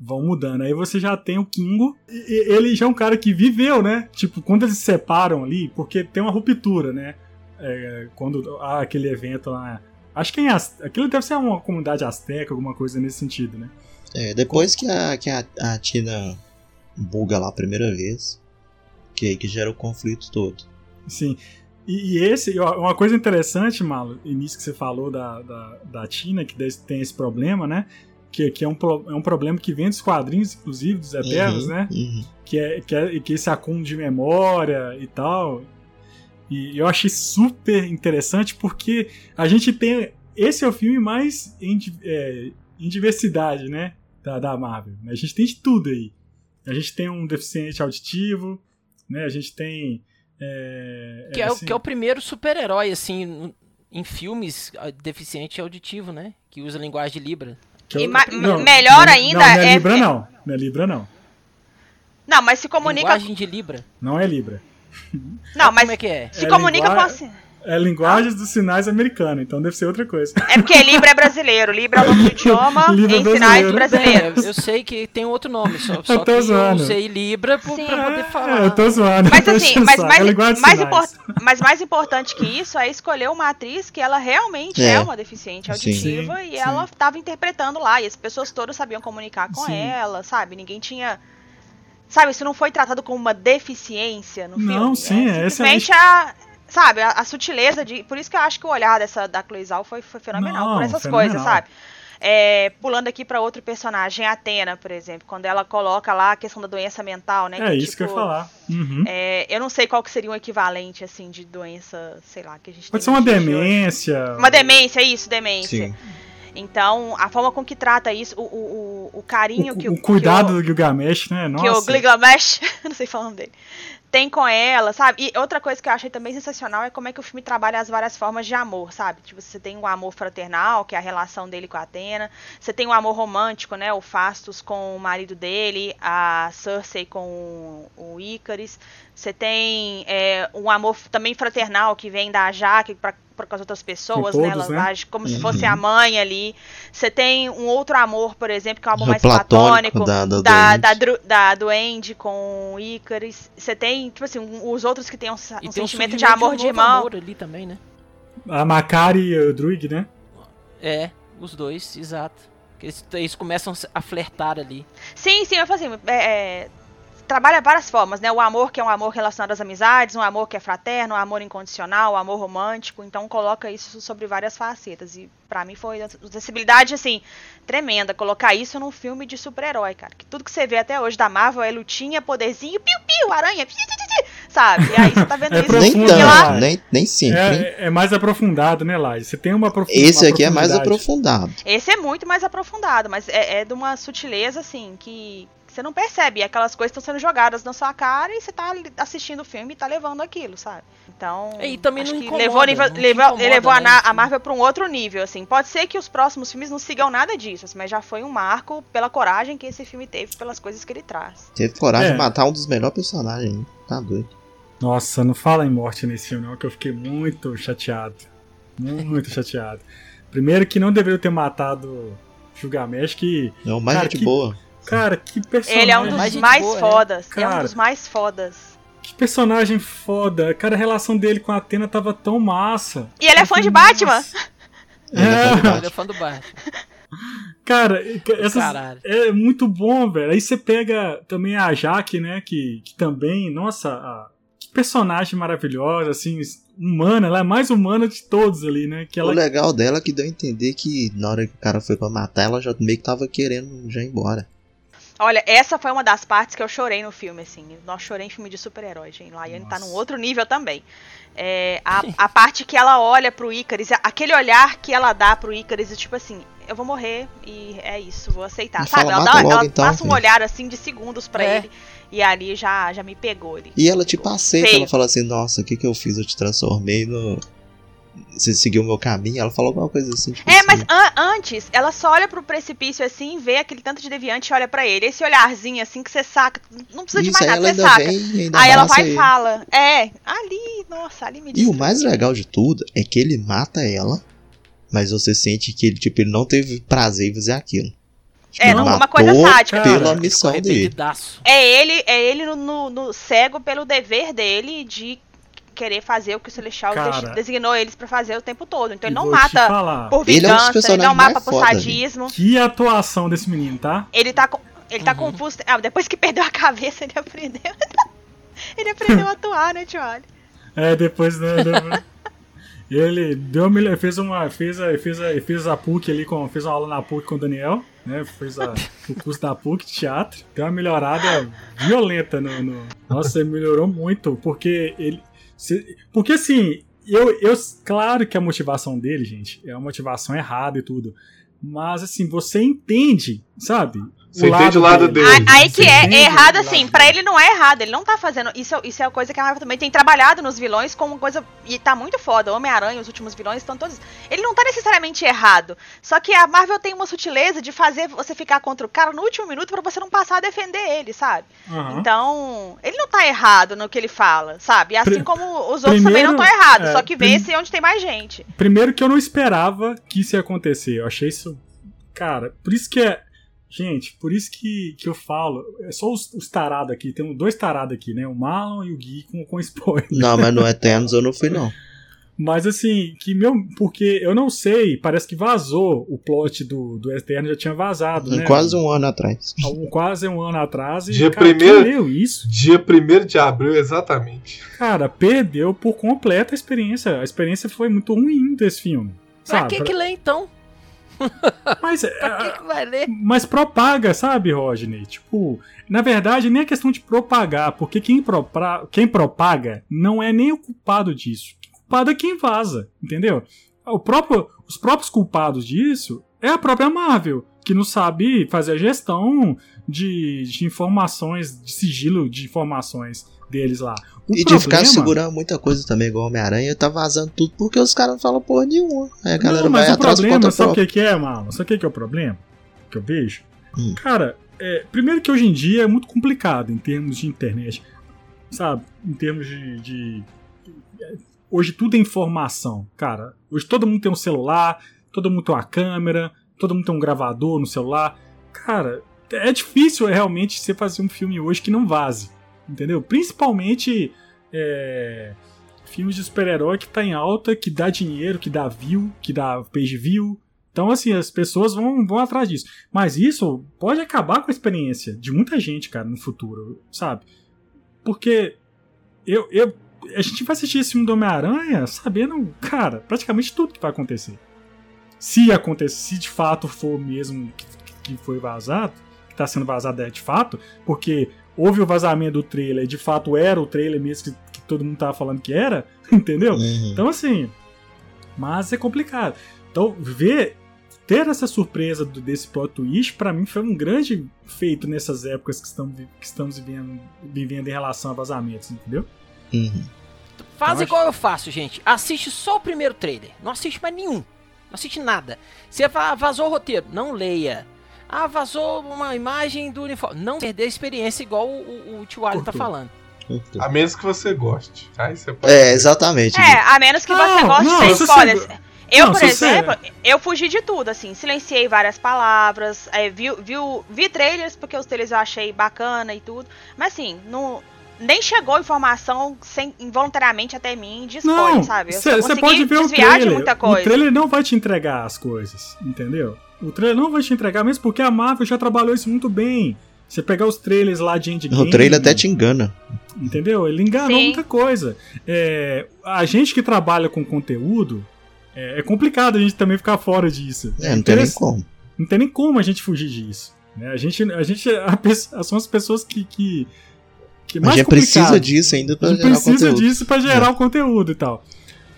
vão mudando. Aí você já tem o Kingo, ele já é um cara que viveu, né? Tipo, quando eles se separam ali, porque tem uma ruptura, né? É, quando há aquele evento lá Acho que em aquilo deve ser uma comunidade asteca, alguma coisa nesse sentido, né?
É, depois que a, que a, a Tina buga lá a primeira vez, que aí que gera o conflito todo.
Sim. E, e esse, uma coisa interessante, Malo, início que você falou da, da, da Tina, que tem esse problema, né? Que, que é, um, é um problema que vem dos quadrinhos, inclusive, dos Eternos, uhum, né? Uhum. Que, é, que, é, que esse acúmulo de memória e tal. E eu achei super interessante porque a gente tem. Esse é o filme mais em, é, em diversidade, né? Da, da Marvel. A gente tem de tudo aí. A gente tem um deficiente auditivo, né? A gente tem. É,
que, é, assim... que é o primeiro super-herói, assim, em filmes deficiente auditivo, né? Que usa linguagem de Libra.
É o... não, melhor
não,
ainda
não, não é, é Libra, não. Não é Libra, não.
Não, mas se comunica.
Linguagem de Libra.
Não é Libra.
Não, mas Como é que é? se é comunica com assim.
É linguagens dos sinais americana, então deve ser outra coisa.
É porque Libra é brasileiro, Libra é o nome do idioma Libra em sinais brasileiros.
É, eu sei que tem outro nome, só, só eu que zoando. eu usei Libra pra, pra poder falar.
É, eu tô zoando.
Mas assim, mas mais, é mais, mas mais importante que isso é escolher uma atriz que ela realmente é, é uma deficiente auditiva sim, e sim. ela estava interpretando lá, e as pessoas todas sabiam comunicar com sim. ela, sabe? Ninguém tinha Sabe, isso não foi tratado como uma deficiência no
filme.
Não,
sim,
é, é simplesmente a. Sabe, a, a, sutileza de. Por isso que eu acho que o olhar dessa da Cloizal foi, foi fenomenal, não, por essas fenomenal. coisas, sabe? É, pulando aqui para outro personagem, a Atena, por exemplo, quando ela coloca lá a questão da doença mental, né?
É, que, isso tipo, que eu ia tipo, falar. Uhum.
É, eu não sei qual que seria um equivalente, assim, de doença, sei lá, que a gente
Pode ser uma demência.
Uma demência, isso, demência. Sim. Então, a forma com que trata isso, o, o, o carinho
o,
que
o. O cuidado que o, do Gilgamesh, né? Nossa.
Que o Gilgamesh, não sei falar o nome dele tem com ela, sabe? E outra coisa que eu achei também sensacional é como é que o filme trabalha as várias formas de amor, sabe? Tipo, você tem o um amor fraternal, que é a relação dele com a Atena. Você tem o um amor romântico, né? O Fastos com o marido dele, a Cersei com o Icaris. Você tem é, um amor também fraternal que vem da Jaque para com as outras pessoas, né? todos, né? Ela né? age como uhum. se fosse a mãe ali. Você tem um outro amor, por exemplo, que é um amor mais platônico, platônico da, da, da, da, da Duende com o Icaris. Você tem, tipo assim, os outros que têm um, um sentimento de amor de, um de irmão. Amor
ali também, né?
A Macari e o Druid, né?
É, os dois, exato. Eles, eles começam a flertar ali.
Sim, sim, eu falo assim, é, é, trabalha várias formas, né? O amor que é um amor relacionado às amizades, um amor que é fraterno, um amor incondicional, um amor romântico. Então coloca isso sobre várias facetas. E para mim foi uma sensibilidade, assim, tremenda. Colocar isso num filme de super-herói, cara. Que tudo que você vê até hoje da Marvel é lutinha, poderzinho, piu-piu, aranha, piu, piu, piu, sabe? E aí você tá vendo é isso.
Nem tanto, lá... nem, nem sempre.
É, é, mais aprofundado, né, Lai? Você tem uma profundidade.
Esse aqui é mais aprofundado.
Esse é muito mais aprofundado, mas é, é de uma sutileza, assim, que você não percebe. Aquelas coisas estão sendo jogadas na sua cara e você tá assistindo o filme e tá levando aquilo, sabe? Então.
E também não incomoda,
levou, nível, levou, incomoda, levou né, a, a, Marvel para um outro nível, assim. Pode ser que os próximos filmes não sigam nada disso, assim, mas já foi um marco pela coragem que esse filme teve, pelas coisas que ele traz.
Teve coragem é. de matar um dos melhores personagens, hein? Tá doido.
Nossa, não fala em morte nesse filme, não, que eu fiquei muito chateado. Muito chateado. Primeiro que não deveria ter matado Gilgamesh, que.
Não, mais cara, gente
que,
boa.
Cara, que personagem.
Ele é um dos mais, mais boa, fodas. Cara, é um dos mais fodas.
Que personagem foda. Cara, a relação dele com a Atena tava tão massa.
E ele é fã de Batman.
É. é. Ele é fã do Batman.
Cara, essas, é muito bom, velho. Aí você pega também a Jaque, né? Que, que também, nossa, a, que personagem maravilhosa, assim, humana. Ela é mais humana de todos ali, né? Que ela...
O legal dela é que deu a entender que na hora que o cara foi pra matar, ela já meio que tava querendo já ir embora.
Olha, essa foi uma das partes que eu chorei no filme, assim. Nós chorei em filme de super-herói, gente. Laiane tá num outro nível também. É, a, a, parte que ela olha pro Icaris, aquele olhar que ela dá pro Icaris, tipo assim, eu vou morrer e é isso, vou aceitar, sabe?
Fala,
ela,
dá, logo,
ela
então,
passa um olhar assim de segundos para é. ele e ali já, já me pegou ele.
E ela tipo aceita, ela fala assim, nossa, o que que eu fiz? Eu te transformei no você seguiu o meu caminho? Ela falou alguma coisa assim. Tipo
é,
assim.
mas an antes, ela só olha pro precipício assim, vê aquele tanto de deviante e olha para ele. Esse olharzinho assim que você saca, não precisa
Isso,
de mais nada, você saca. Vem, aí ela vai e fala: É, ali, nossa, ali me
E o mais legal de tudo é que ele mata ela, mas você sente que ele, tipo, ele não teve prazer em fazer aquilo.
Tipo, é, não, uma coisa sádica.
Pela missão dele.
É ele, é ele no, no, no, cego pelo dever dele de querer fazer o que o Celestial Cara, designou eles para fazer o tempo todo. Então ele não mata por vingança, ele, é um ele não mata por sadismo.
Que atuação desse menino, tá?
Ele tá, ele tá uhum. confuso. Ah, depois que perdeu a cabeça, ele aprendeu. ele aprendeu a atuar, né, Tio
É, depois, né? ele deu, fez uma. Fez a, fez a, fez a PUC ali com. Fez uma aula na PUC com o Daniel, né? Fez a, o curso da PUC de teatro. Deu uma melhorada violenta no, no. Nossa, ele melhorou muito, porque ele, porque assim, eu, eu. Claro que a motivação dele, gente, é uma motivação errada e tudo. Mas assim, você entende, sabe?
Você o entende o lado dele. dele.
Aí que é, é errado assim, para ele não é errado, ele não tá fazendo. Isso, isso é a coisa que a Marvel também tem trabalhado nos vilões como uma coisa. E tá muito foda. Homem-Aranha, os últimos vilões estão todos. Ele não tá necessariamente errado. Só que a Marvel tem uma sutileza de fazer você ficar contra o cara no último minuto para você não passar a defender ele, sabe? Uhum. Então, ele não tá errado no que ele fala, sabe? Assim como os outros Primeiro, também não estão errados, é, só que vence onde tem mais gente.
Primeiro que eu não esperava que isso ia acontecer. Eu achei isso. Cara, por isso que é Gente, por isso que, que eu falo, é só os, os tarados aqui, tem dois tarados aqui, né? O Marlon e o Gui com, com spoiler.
Não, mas no Eternos eu não fui, não.
Mas assim, que meu. Porque eu não sei, parece que vazou o plot do, do Eterno, já tinha vazado, né?
Quase um ano atrás.
Um, quase um ano atrás. E,
dia cara, primeiro, isso? Dia 1 de abril, exatamente.
Cara, perdeu por completo a experiência. A experiência foi muito ruim desse filme.
Pra que, pra... que lê então?
Mas, pra que, que vai ler? Mas propaga, sabe, Rodney? Tipo, na verdade, nem é questão de propagar, porque quem, propra, quem propaga não é nem o culpado disso. O culpado é quem vaza, entendeu? O próprio, os próprios culpados disso é a própria Marvel, que não sabe fazer a gestão de, de informações, de sigilo de informações deles lá.
O e problema... de ficar segurando muita coisa também, igual Homem-Aranha, tá vazando tudo porque os caras não falam porra nenhuma. Aí a galera não, mas vai o
problema, sabe o que, que é, Marlon? Sabe o que, é o problema que eu vejo? Hum. Cara, é, primeiro que hoje em dia é muito complicado em termos de internet, sabe? Em termos de, de hoje tudo é informação, cara. Hoje todo mundo tem um celular, todo mundo tem uma câmera, todo mundo tem um gravador no celular. Cara, é difícil realmente você fazer um filme hoje que não vaze entendeu? Principalmente é, filmes de super-herói que tá em alta, que dá dinheiro, que dá view, que dá page view. Então, assim, as pessoas vão, vão atrás disso. Mas isso pode acabar com a experiência de muita gente, cara, no futuro, sabe? Porque eu, eu, a gente vai assistir esse filme do Homem-Aranha sabendo, cara, praticamente tudo que vai acontecer. Se acontecer, se de fato for mesmo que, que foi vazado, que tá sendo vazado é de fato, porque houve o vazamento do trailer, de fato era o trailer mesmo que, que todo mundo tava falando que era, entendeu? Uhum. Então, assim. Mas é complicado. Então, ver. Ter essa surpresa do, desse plot twist, para mim, foi um grande feito nessas épocas que, estamos, que estamos vivendo, vivendo em relação a vazamentos, entendeu?
Uhum.
Faz então, igual acho... eu faço, gente. Assiste só o primeiro trailer. Não assiste mais nenhum. Não assiste nada. Você vazou o roteiro, não leia. Ah, vazou uma imagem do uniforme. Não perder a experiência igual o, o, o tio Ali tá falando.
A menos que você goste. Aí
você pode... É, exatamente.
É, a menos que você goste não, sem spoilers. Você... Eu, não, por exemplo, você... eu fugi de tudo, assim, silenciei várias palavras, é, vi, vi, vi trailers, porque os trailers eu achei bacana e tudo, mas assim, não, nem chegou informação sem, involuntariamente até mim de spoiler, não, sabe?
Você pode ver o trailer, o trailer não vai te entregar as coisas, entendeu? O trailer não vai te entregar, mesmo porque a Marvel já trabalhou isso muito bem. Você pegar os trailers lá de Endgame...
O trailer até te engana.
Entendeu? Ele enganou Sim. muita coisa. É, a gente que trabalha com conteúdo, é, é, complicado a gente também ficar fora disso.
É, não tem nem como.
Não tem nem como a gente fugir disso. Né? A gente, a gente a, são as pessoas que, que,
que mais a gente precisa disso ainda
para gerar precisa conteúdo. disso para gerar é. o conteúdo e tal.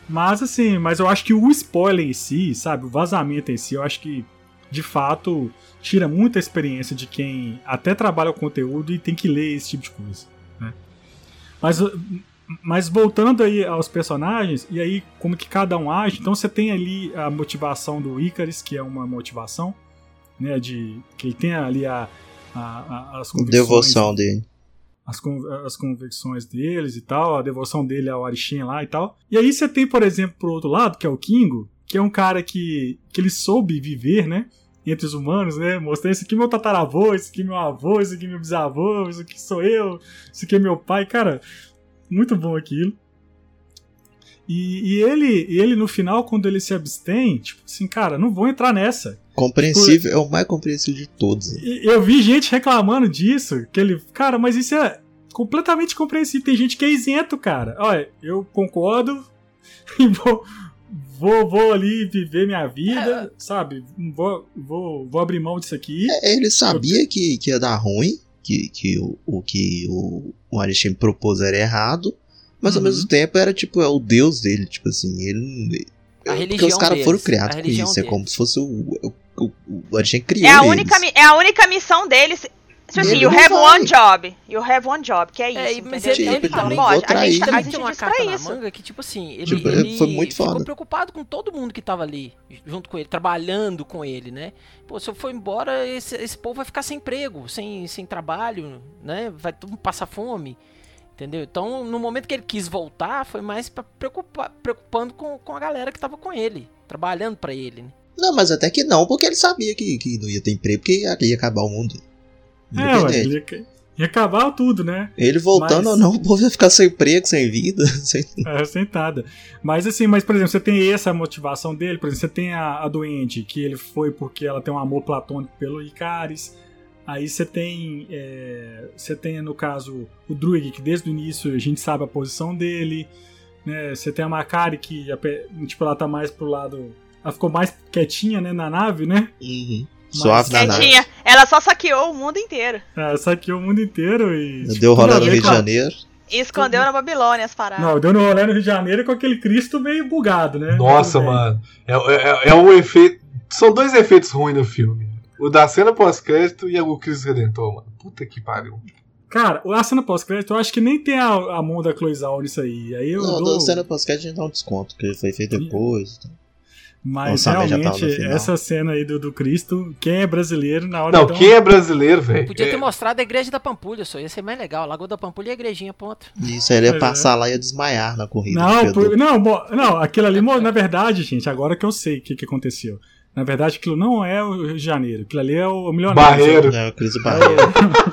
Mas assim, mas eu acho que o spoiler em si, sabe, o vazamento em si, eu acho que de fato tira muita experiência de quem até trabalha o conteúdo e tem que ler esse tipo de coisa. Né? Mas, mas voltando aí aos personagens, e aí como que cada um age, então você tem ali a motivação do Icarus, que é uma motivação, né, de que ele tem ali a, a, a as
convicções. Devoção dele.
As, as convicções deles e tal, a devoção dele ao Arishin lá e tal. E aí você tem, por exemplo, pro outro lado, que é o Kingo, que é um cara que, que ele soube viver, né? entre os humanos, né? Mostrando esse aqui é meu tataravô, esse aqui é meu avô, esse aqui é meu bisavô, esse aqui sou eu, esse aqui é meu pai. Cara, muito bom aquilo. E, e ele, ele, no final, quando ele se abstém, tipo assim, cara, não vou entrar nessa.
Compreensível, tipo, é o mais compreensível de todos.
Eu vi gente reclamando disso, que ele, cara, mas isso é completamente compreensível. Tem gente que é isento, cara. Olha, eu concordo e vou, vou, vou ali viver minha vida, é. sabe? Vou, vou, vou abrir mão disso aqui.
É, ele sabia eu... que, que ia dar ruim, que, que o, o que o, o Alexandre propôs era errado, mas uhum. ao mesmo tempo era tipo, é o deus dele, tipo assim, ele. A porque os caras foram criados com isso, deles. é como se fosse o, o, o, o Alexandre criou
é a única É a única missão deles Tipo assim, you have vai. one job. You have one job, que é, é isso. É, mas
ele,
ele
também, pode, a gente, a gente tem uma carta na manga que, tipo assim, ele, tipo, ele foi muito ficou foda. preocupado com todo mundo que tava ali, junto com ele, trabalhando com ele, né? Pô, se eu for embora, esse, esse povo vai ficar sem emprego, sem, sem trabalho, né? Vai todo mundo passar fome. Entendeu? Então, no momento que ele quis voltar, foi mais pra preocupar, preocupando com, com a galera que tava com ele, trabalhando para ele, né?
Não, mas até que não, porque ele sabia que, que não ia ter emprego, porque ia acabar o mundo.
É, ué, ia, ia acabar tudo, né?
Ele voltando mas... ou não, o povo ia ficar sem emprego, sem vida. Sem...
É, sem nada. Mas assim, mas por exemplo, você tem essa motivação dele, por exemplo, você tem a, a doente, que ele foi porque ela tem um amor platônico pelo Icaris. Aí você tem, é, você tem no caso o Druig, que desde o início a gente sabe a posição dele. Né? Você tem a Makari, que tipo, ela tá mais pro lado ela ficou mais quietinha, né, na nave, né?
Uhum. Suave na nave.
Ela só saqueou o mundo inteiro.
Ela saqueou o mundo inteiro e.
Deu rolê no Rio de Janeiro.
E escondeu na Babilônia as paradas.
Não, deu no rolê no Rio de Janeiro com aquele Cristo meio bugado, né?
Nossa, mano. É, é, é um efeito. São dois efeitos ruins no filme. O da cena pós-crédito e o Cristo Redentor, mano. Puta que pariu.
Cara, a cena pós-crédito eu acho que nem tem a, a mão da Chloe Zhao nisso aí. aí eu
não,
dou...
a cena pós-crédito a gente dá um desconto, porque foi feito depois. Então.
Mas realmente, essa cena aí do, do Cristo, quem é brasileiro na hora
Não, então... quem é brasileiro, velho?
Podia ter
é...
mostrado a igreja da Pampulha, só ia ser mais legal. Lagoa da Pampulha e a igrejinha, ponto.
Isso, ele ia passar é. lá e ia desmaiar na corrida.
Não, por... não, não, aquilo ali, na verdade, gente, agora que eu sei o que, que aconteceu. Na verdade, aquilo não é o Rio de Janeiro. Aquilo ali é o milionário.
Barreiro.
É o Cristo Barreiro.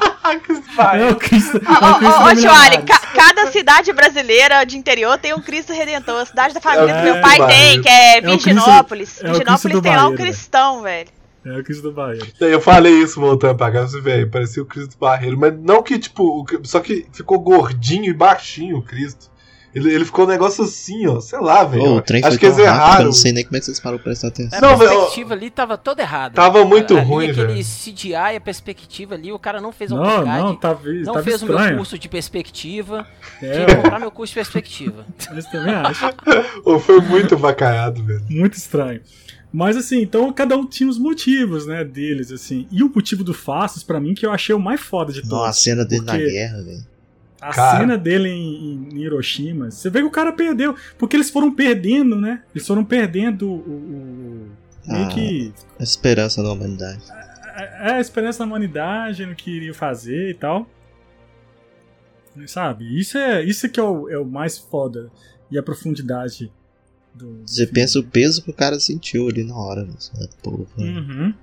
é o Cristo.
Ô, Joari, ca cada cidade brasileira de interior tem um Cristo Redentor. A cidade da família é, do meu pai tem, que é Virginópolis. É Virginópolis tem lá um cristão, velho.
É o Cristo do Barreiro.
Eu falei isso voltando pra cá, você vê, parecia o Cristo do Barreiro, mas não que, tipo, só que ficou gordinho e baixinho o Cristo. Ele, ele ficou um negócio assim, ó. Sei lá, velho. Acho que eles erraram. Eu
não sei nem como é que vocês pararam pra prestar atenção.
A perspectiva ali tava toda errada.
Tava muito ali, ruim, velho.
Aquele CGI, a perspectiva ali, o cara não fez
uma Não, não, tava,
Não
tava
fez
estranho.
o meu curso de perspectiva. É. Tinha que comprar meu curso de perspectiva.
Isso também acho.
Foi muito bacalhado, velho.
Muito estranho. Mas assim, então cada um tinha os motivos, né, deles, assim. E o motivo do Fastos, para mim, que eu achei o mais foda de todos.
Nossa, a cena dele porque... na guerra, velho.
A cara. cena dele em, em, Hiroshima, você vê que o cara perdeu. Porque eles foram perdendo, né? Eles foram perdendo o. o meio
ah,
que.
A esperança da humanidade.
É, a esperança da humanidade no que iriam fazer e tal. Sabe? Isso é isso que é o, é o mais foda. E a profundidade do.
Você filme. pensa o peso que o cara sentiu ali na hora, né? Porra.
Uhum.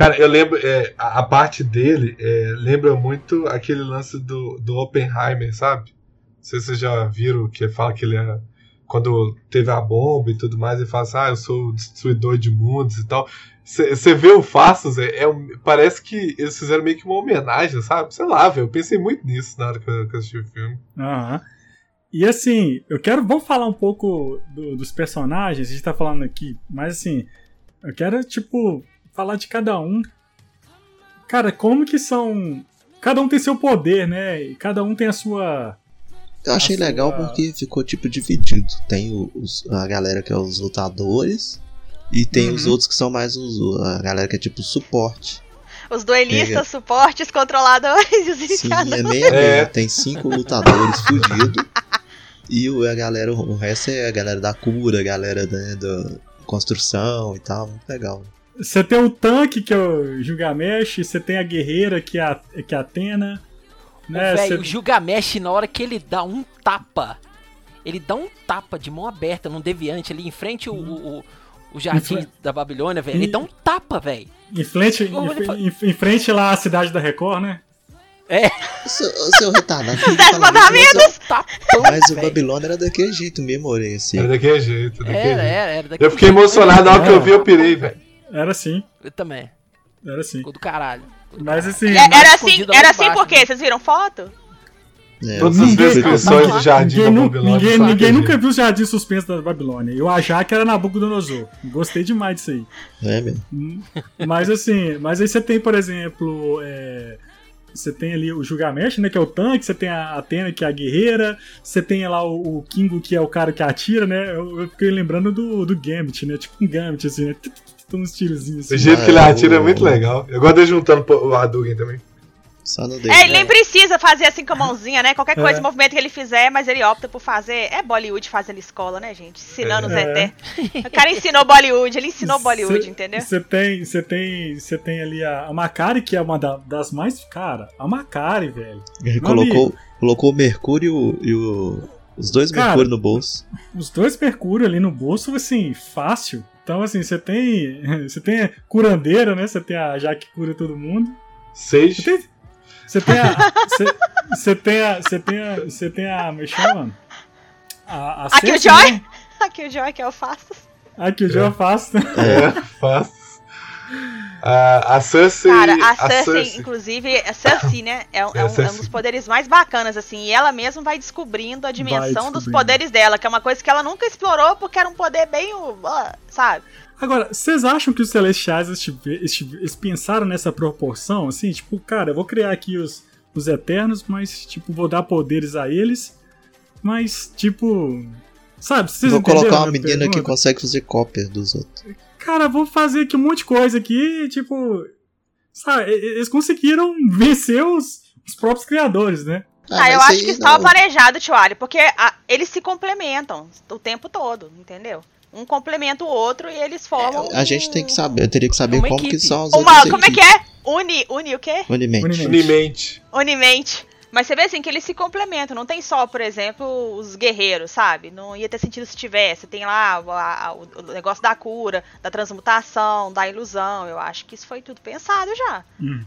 Cara, eu lembro, é, a, parte dele é, lembra muito aquele lance do, do Oppenheimer, sabe? Não sei se vocês já viram que fala que ele é. Quando teve a bomba e tudo mais, ele fala assim: ah, eu sou o destruidor de mundos e tal. Você vê o Fastos, é, é, parece que eles fizeram meio que uma homenagem, sabe? Sei lá, velho. Eu pensei muito nisso na hora que eu, que eu assisti o filme.
Aham. Uhum. E assim, eu quero. Vamos falar um pouco do, dos personagens, a gente tá falando aqui, mas assim, eu quero, tipo, falar de cada um. Cara, como que são. Cada um tem seu poder, né? E cada um tem a sua.
Eu achei legal sua... porque ficou tipo dividido. Tem os, a galera que é os lutadores e tem uhum. os outros que são mais os, a galera que é tipo suporte.
Os duelistas, é. suportes, controladores e os
Sim, é meio é. Tem cinco lutadores fudidos. E a galera, o resto é a galera da cura, a galera né, da construção e tal. Muito legal.
Você tem o tanque, que é o Gilgamesh, você tem a guerreira, que é a, que é a Atena.
Né? Véio, cê... O Gilgamesh, na hora que ele dá um tapa, ele dá um tapa de mão aberta num deviante ali em frente o, o, o jardim da Babilônia, velho. Ele dá um tapa, velho.
Em frente, em, em, frente lá a cidade da Record, né?
É.
Seu, seu retardado.
Os Dez Mandamentos!
Mas o Babilônia era daquele jeito mesmo, Orei, assim.
Era daquele jeito, daquele
era,
jeito.
Era, era daquele
Eu fiquei emocionado na hora que eu vi, eu pirei, velho.
Era assim.
Eu também.
Era assim.
Ficou do caralho.
Mas assim.
É, era assim, era assim por quê? Vocês viram foto?
É, Todas as descrições do jardim
ninguém,
da Babilônia.
Ninguém, ninguém nunca viu o jardim suspenso da Babilônia. Eu achava que era Nabucodonosor. Gostei demais disso aí.
É mesmo.
Hum, mas assim, mas aí você tem, por exemplo. É, você tem ali o Gilgamesh, né, que é o tanque, você tem a Atena, que é a guerreira, você tem lá o, o Kingo, que é o cara que atira, né? Eu, eu fiquei lembrando do, do Gambit, né? Tipo um Gambit, assim, né? Tem uns tirozinhos assim.
O jeito que ele atira é muito legal. Eu gosto de juntando o Hadouken também.
Só no
é, ele nem precisa fazer assim com a mãozinha, né? Qualquer coisa, é. movimento que ele fizer, mas ele opta por fazer. É Bollywood fazendo escola, né, gente? Ensinando é. os ET. O cara ensinou Bollywood, ele ensinou Bollywood, cê, entendeu?
Você tem, você tem, você tem ali a, a Macari, que é uma da, das mais. Cara, a Macari, velho.
Ele colocou, colocou o Mercúrio e o. Os dois Mercúrio no bolso.
Os dois Mercúrio ali no bolso, assim, fácil. Então, assim, você tem. Você tem curandeira, né? Você tem a Jaque cura todo mundo.
Seis.
Você tem a. Você tem a. Você tem a. Você tem a. Me é chama?
A, a Aqui o Joy? Né? Aqui o Joy, que é o Fastos.
Aqui o Joy é o Fastos.
É, Fastos. A, a Cersei.
Cara, a Cersei, a Cersei. inclusive, a Cersei, né? É, é, um, é, um, dos poderes mais bacanas, assim. E ela mesma vai descobrindo a dimensão dos poderes dela, que é uma coisa que ela nunca explorou porque era um poder bem. sabe?
Agora, vocês acham que os Celestiais eles pensaram nessa proporção? Assim, tipo, cara, eu vou criar aqui os, os Eternos, mas, tipo, vou dar poderes a eles, mas, tipo. Sabe, vocês
Vou colocar uma menina pergunta? que consegue fazer cópias dos outros
cara, vou fazer aqui um monte de coisa aqui, tipo. Sabe, eles conseguiram vencer os, os próprios criadores, né?
Ah, ah eu acho que estava planejado, Tio Ali, porque a, eles se complementam o tempo todo, entendeu? Um complementa o outro e eles formam.
É, a gente tem que saber, eu teria que saber como equipe. que são os
Uma, Como é que é? Uni, uni o quê?
Unimente.
Unimente. Unimente.
Mas você vê assim que eles se complementam. Não tem só, por exemplo, os guerreiros, sabe? Não ia ter sentido se tivesse. Tem lá a, a, o negócio da cura, da transmutação, da ilusão. Eu acho que isso foi tudo pensado já.
Hum.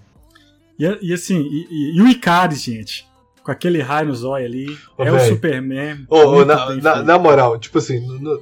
E, e, assim, e, e, o Icaris, gente? Com aquele raio no zóio ali. Ô, é véio. o Superman.
Oh, na, na, na, moral, tipo assim, no,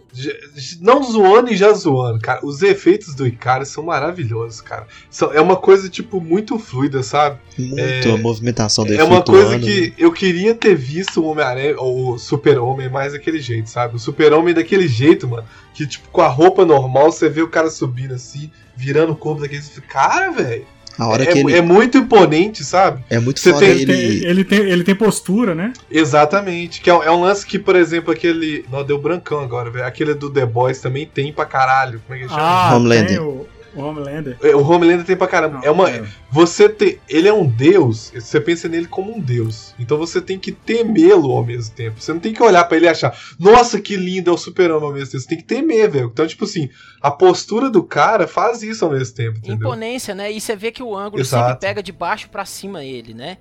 não zoando e já zoando, cara. Os efeitos do Icarus são maravilhosos, cara. São, é uma coisa, tipo, muito fluida, sabe?
Muito, é, a movimentação do
É uma coisa que eu queria ter visto o Homem-Aranha, ou o Super-Homem mais daquele jeito, sabe? O Super-Homem daquele jeito, mano. Que, tipo, com a roupa normal, você vê o cara subindo assim, virando o corpo daquele. Cara, velho. A hora é, que ele... é muito imponente, sabe?
É muito Você tem,
ele... ele... tem, ele tem postura, né?
Exatamente. Que é, é um lance que, por exemplo, aquele. Não, deu brancão agora, velho. Aquele do The Boys também tem pra caralho. Como é que chama?
Ah, Homelander. O... O Homelander. É,
o Homelander tem pra caramba. Não, é uma. É. Você tem. Ele é um deus. Você pensa nele como um deus. Então você tem que temê-lo ao mesmo tempo. Você não tem que olhar para ele e achar, nossa, que lindo, é o super-homem ao mesmo tempo. Você tem que temer, velho. Então, tipo assim, a postura do cara faz isso ao mesmo tempo. Entendeu?
Imponência, né? E você vê que o ângulo Exato. sempre pega de baixo para cima ele, né?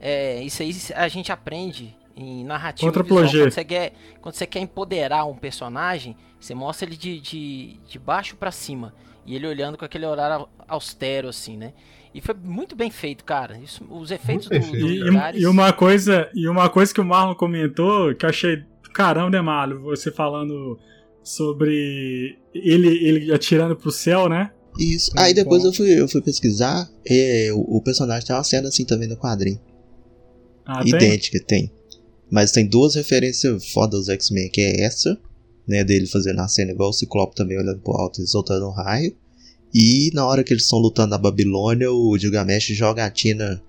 É, isso aí a gente aprende em narrativa
Contra visual.
Quando você, quer, quando você quer empoderar um personagem, você mostra ele de, de, de baixo para cima. E ele olhando com aquele olhar austero, assim, né? E foi muito bem feito, cara. Isso, os efeitos do, do
e, e, uma coisa E uma coisa que o Marlon comentou, que eu achei caramba, né, Marlon? Você falando sobre ele, ele atirando pro céu, né?
Isso. Aí depois eu fui, eu fui pesquisar. É, o, o, personagem tem uma cena assim também no quadrinho. Ah, Idêntica, tem? tem. Mas tem duas referências fodas dos X-Men, que é essa né, dele fazendo a cena igual o Ciclope também olhando pro alto e soltando um raio. E na hora que eles estão lutando na Babilônia, o Gilgamesh joga a Tina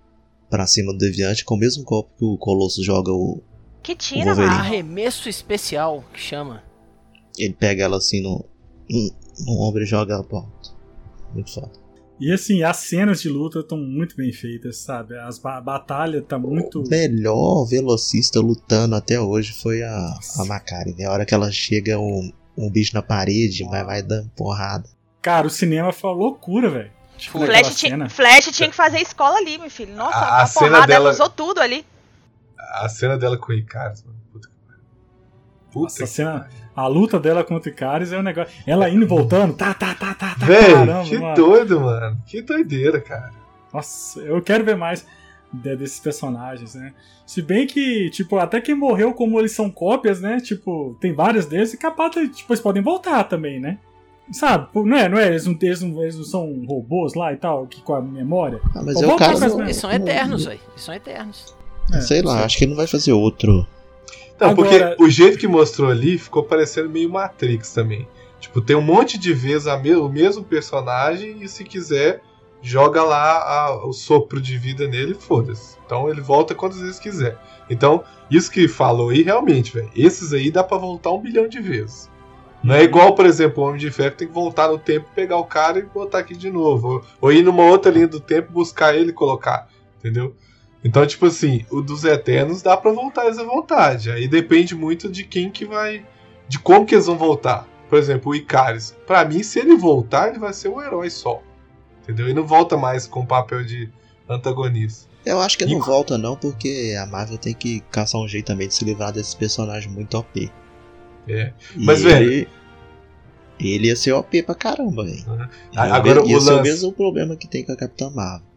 pra cima do Deviante com o mesmo golpe que o Colosso joga o.
Que Tina,
o Arremesso especial, que chama.
Ele pega ela assim no, no, no ombro e joga ela pro alto. Muito foda.
E assim, as cenas de luta estão muito bem feitas, sabe? As ba a batalha tá muito.
O melhor velocista lutando até hoje foi a, a Macari, né? A hora que ela chega um, um bicho na parede, mas vai dando porrada.
Cara, o cinema foi uma loucura, velho.
Tipo, Flash, tinha, Flash tinha que fazer escola ali, meu filho. Nossa, a, a cena porrada, dela usou tudo ali.
A cena dela com o Ricardo, mano. Puta que
Puta Nossa, a cena. A luta dela contra o Icaris é um negócio. Ela indo e voltando, tá, tá, tá, tá, tá.
Véi, caramba, que mano. doido, mano. Que doideira, cara.
Nossa, eu quero ver mais desses personagens, né? Se bem que, tipo, até quem morreu, como eles são cópias, né? Tipo, tem vários deles e capaz, tipo, eles podem voltar também, né? Sabe? Não é, não é? Eles não, eles não, eles não são robôs lá e tal, que com a memória?
Ah, mas é o cara.
Eles são eternos, velho. Eles são eternos.
É, sei lá, sei. acho que ele não vai fazer outro
não, Agora... porque o jeito que mostrou ali ficou parecendo meio Matrix também. Tipo, tem um monte de vezes me o mesmo personagem e se quiser, joga lá a, o sopro de vida nele foda-se. Então ele volta quantas vezes quiser. Então, isso que falou aí, realmente, velho. Esses aí dá para voltar um bilhão de vezes. Não é igual, por exemplo, o Homem de Ferro tem que voltar no tempo, pegar o cara e botar aqui de novo. Ou, ou ir numa outra linha do tempo, buscar ele e colocar. Entendeu? Então, tipo assim, o dos Eternos dá para voltar eles à vontade. Aí depende muito de quem que vai. De como que eles vão voltar. Por exemplo, o Icaris. Pra mim, se ele voltar, ele vai ser um herói só. Entendeu? E não volta mais com o papel de antagonista.
Eu acho que ele não volta, não, porque a Marvel tem que caçar um jeito também de se livrar desses personagens muito OP.
É. Mas, velho. Ele,
ele ia ser OP pra caramba, velho. Uhum. Agora, ia o lance... o mesmo problema que tem com a Capitã Marvel.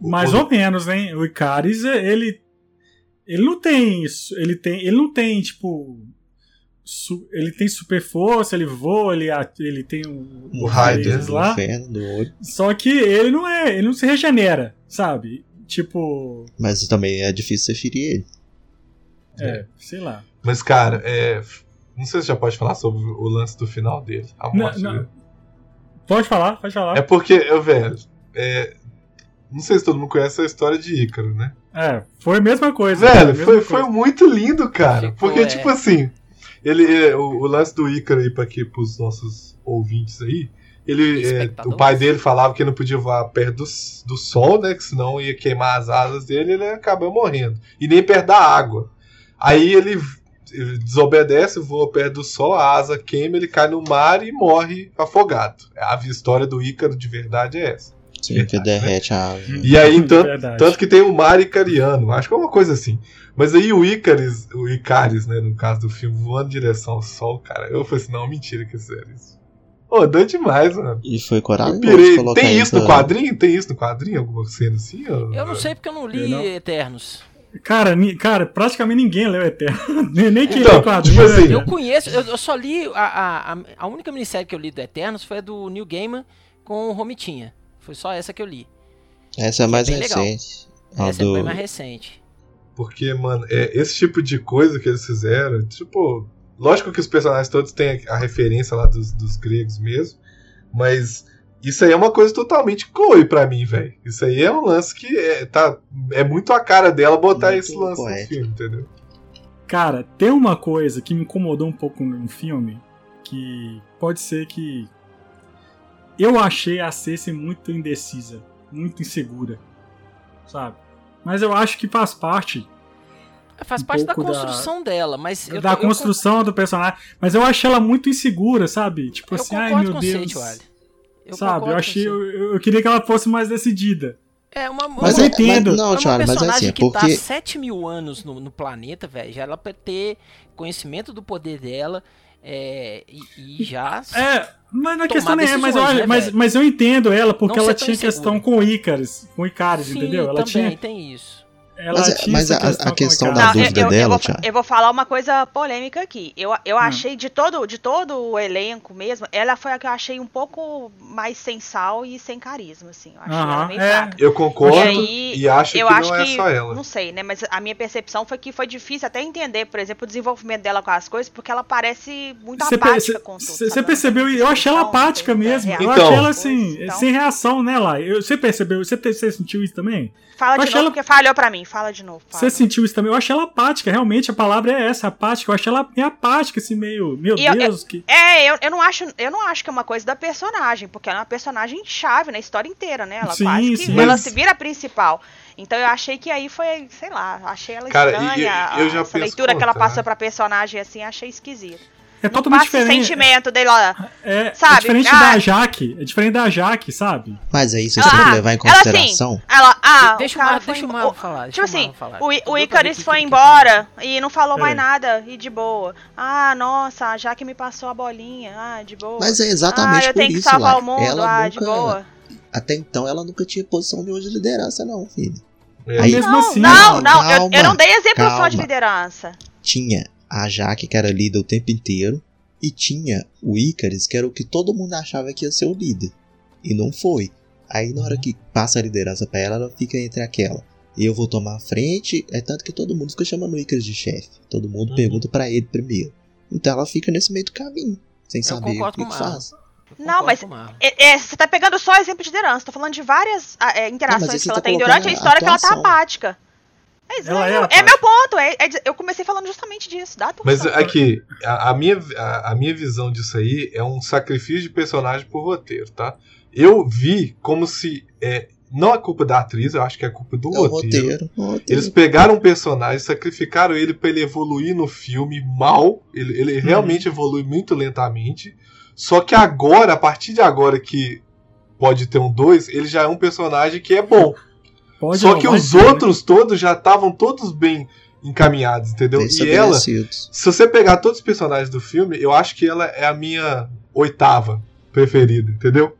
Mais ou menos, né? O Icaris, ele. Ele não tem isso. Ele tem. Ele não tem, tipo. ele tem super força, ele voa, ele, ele tem o,
o raio lá. Do olho.
Só que ele não é, ele não se regenera, sabe? Tipo.
Mas também é difícil você ferir ele.
É, é. sei lá.
Mas, cara, é. Não sei se já pode falar sobre o lance do final dele. A morte não, não. dele.
Pode falar, pode falar.
É porque, eu, velho, é, não sei se todo mundo conhece a história de Ícaro, né?
É, foi a mesma coisa.
Velho, foi, coisa. foi muito lindo, cara. Ficou, porque, é. tipo assim, ele, o, o, lance do Ícaro aí, pra aqui, pros nossos ouvintes aí, ele, é, o pai dele falava que não podia voar perto do, do sol, né? Que senão ia queimar as asas dele e ele acabou morrendo. E nem perto da água. Aí ele, ele desobedece, voa perto do sol, a asa queima, ele cai no mar e morre afogado. A história do Ícaro de verdade é essa.
Sim, verdade, que derrete né? a asa.
E aí, tanto, tanto que tem o mar icariano, acho que é uma coisa assim. Mas aí o Icaris, o Icaris, né, no caso do filme, voando em direção ao sol, cara, eu falei assim, não, mentira que fizeram isso. Pô, deu demais, mano.
E foi corajoso
Tem isso no quadrinho? Tem isso no quadrinho? Alguma cena assim? Ou...
Eu não sei porque eu não li não. Eternos.
Cara, cara, praticamente ninguém leu Eterno. Nem quem então, lê quadrinho. Tipo
assim, eu conheço, eu, eu, só li. A, a, a única minissérie que eu li do Eternos foi a do New Gaiman com o Romitinha. Foi só essa que eu li.
Essa é mais é recente.
Essa do... é bem mais recente.
Porque, mano, é, esse tipo de coisa que eles fizeram, tipo, Lógico que os personagens todos têm a referência lá dos, dos gregos mesmo, mas isso aí é uma coisa totalmente Chloe pra mim, velho. Isso aí é um lance que é, tá, é muito a cara dela botar muito esse lance no filme, entendeu?
Cara, tem uma coisa que me incomodou um pouco no filme, que pode ser que eu achei a Cersei muito indecisa, muito insegura, sabe? Mas eu acho que faz parte
Faz um parte da construção da, dela, mas.
Eu, da eu, construção eu, do personagem. Mas eu achei ela muito insegura, sabe? Tipo assim, ai meu Deus. Você, eu sabe, eu achei. Eu, eu, queria que ela fosse mais decidida.
É uma.
Mas eu entendo. Mas, não, é uma Charlie, mas é assim,
que
porque...
tá 7 mil anos no, no planeta, velho. Já ela pra ter conhecimento do poder dela. É, e, e, já.
É, mas a questão nem é, mas eu, né, mas, mas eu entendo ela, porque não ela tinha questão com o Icaris, com o Icaris,
Sim,
entendeu? Ela
também
tinha.
tem isso.
Ela mas, é, mas a, questão, a questão da não, dúvida
eu, eu,
dela,
eu vou,
Thiago.
eu vou falar uma coisa polêmica aqui. Eu, eu hum. achei de todo, de todo o elenco mesmo, ela foi a que eu achei um pouco mais sensal e sem carisma, assim. Eu achei uh -huh, ela meio é. fraca.
Eu concordo e, aí, e acho eu que acho não é que, só ela.
Não sei, né? Mas a minha percepção foi que foi difícil até entender, por exemplo, o desenvolvimento dela com as coisas, porque ela parece muito cê apática com tudo.
Você percebeu? Eu achei ela apática mesmo. Eu achei ela assim, então, sem reação nela. Você percebeu? Você sentiu isso também?
Fala de novo, ela... porque falhou pra mim. Fala de novo.
Você sentiu isso também? Eu achei ela apática, realmente. A palavra é essa, apática. Eu achei ela meio apática, assim, meio. Meu e Deus.
Eu,
que...
É, eu, eu, não acho, eu não acho que é uma coisa da personagem, porque ela é uma personagem chave na história inteira, né? Ela sim, quase que sim, ela mas... se vira a principal. Então eu achei que aí foi, sei lá, achei ela
Cara,
estranha.
Eu, eu já
essa leitura que ela passou pra personagem, assim, achei esquisito.
É não totalmente diferente.
o sentimento dele lá.
É, é sabe? é diferente ah, da Jaque. É diferente da Jaque, sabe?
mas aí vocês têm que levar em consideração.
Ela, assim, ela ah,
deixa o, cara deixa o Marvel falar.
Tipo assim, falar. o, o Icarus foi embora e não falou mais nada e de boa. Ah, nossa, a Jaque me passou a bolinha. Ah, de boa.
Mas é exatamente ah, eu tenho
que salvar o mundo.
Ela
ah,
nunca,
de boa.
Até então ela nunca tinha posição de liderança, não, filho.
É. Aí, mesmo
não,
assim,
não, não, calma, eu, eu, não dei exemplo calma. só de liderança.
Tinha a Jaque, que era líder o tempo inteiro. E tinha o Icarus, que era o que todo mundo achava que ia ser o líder. E não foi. Aí na hora que passa a liderança para ela, ela fica entre aquela. Eu vou tomar a frente. É tanto que todo mundo fica chamando o Icarus de chefe. Todo mundo uhum. pergunta para ele primeiro. Então ela fica nesse meio do caminho. Sem Eu saber o que, que faz.
Não, mas é, é, você tá pegando só exemplo de liderança. Tô falando de várias é, interações não, que ela tá tem durante a história a que ela tá apática. É, isso, é, é, é meu ponto. É, é, eu comecei falando justamente disso. Dá
Mas aqui, a, a minha, a, a, minha visão disso aí é um sacrifício de personagem por roteiro, tá? Eu vi como se. É, não é culpa da atriz, eu acho que é culpa do roteiro.
roteiro. roteiro.
Eles pegaram um personagem, sacrificaram ele para ele evoluir no filme mal. Ele, ele uhum. realmente evolui muito lentamente. Só que agora, a partir de agora que pode ter um 2, ele já é um personagem que é bom. Pode Só que os ser, outros né? todos já estavam todos bem encaminhados, entendeu? Bem e ela, se você pegar todos os personagens do filme, eu acho que ela é a minha oitava preferida, entendeu?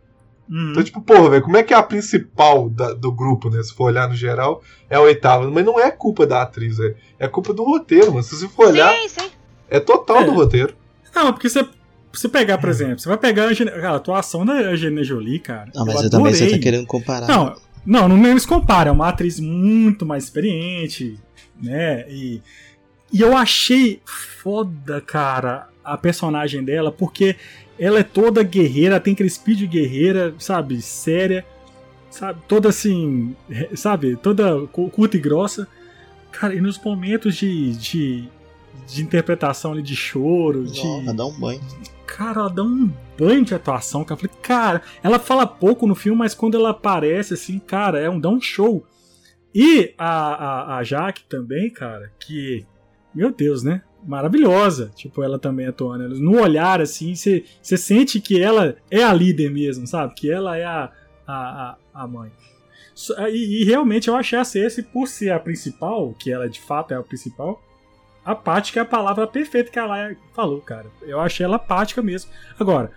Uhum. Então, tipo, porra, velho, como é que é a principal da, do grupo, né? Se for olhar no geral, é a oitava. Mas não é culpa da atriz, é, é culpa do roteiro, mano. Se você for olhar, sim, sim. é total é. do roteiro.
Não, porque você você pegar, por exemplo, você vai pegar a, a atuação da Angelina Jolie, cara.
Não, mas eu também você tá querendo comparar.
Não, não, não nem se compara. É uma atriz muito mais experiente, né? E, e eu achei foda, cara, a personagem dela, porque ela é toda guerreira, tem aquele speed guerreira, sabe? Séria, sabe? Toda assim, sabe? Toda curta e grossa. Cara, e nos momentos de, de, de interpretação ali, de choro, de.
Ela dá um banho.
Cara, ela dá um banho de atuação, cara. Eu falei, cara, ela fala pouco no filme, mas quando ela aparece, assim, cara, é um, dá um show. E a, a, a Jaque também, cara, que. Meu Deus, né? Maravilhosa. Tipo, ela também atuando. No olhar, assim, você sente que ela é a líder mesmo, sabe? Que ela é a, a, a, mãe. E, e, realmente eu achei a Cersei, por ser a principal, que ela de fato é a principal, apática é a palavra perfeita que ela falou, cara. Eu achei ela apática mesmo. Agora,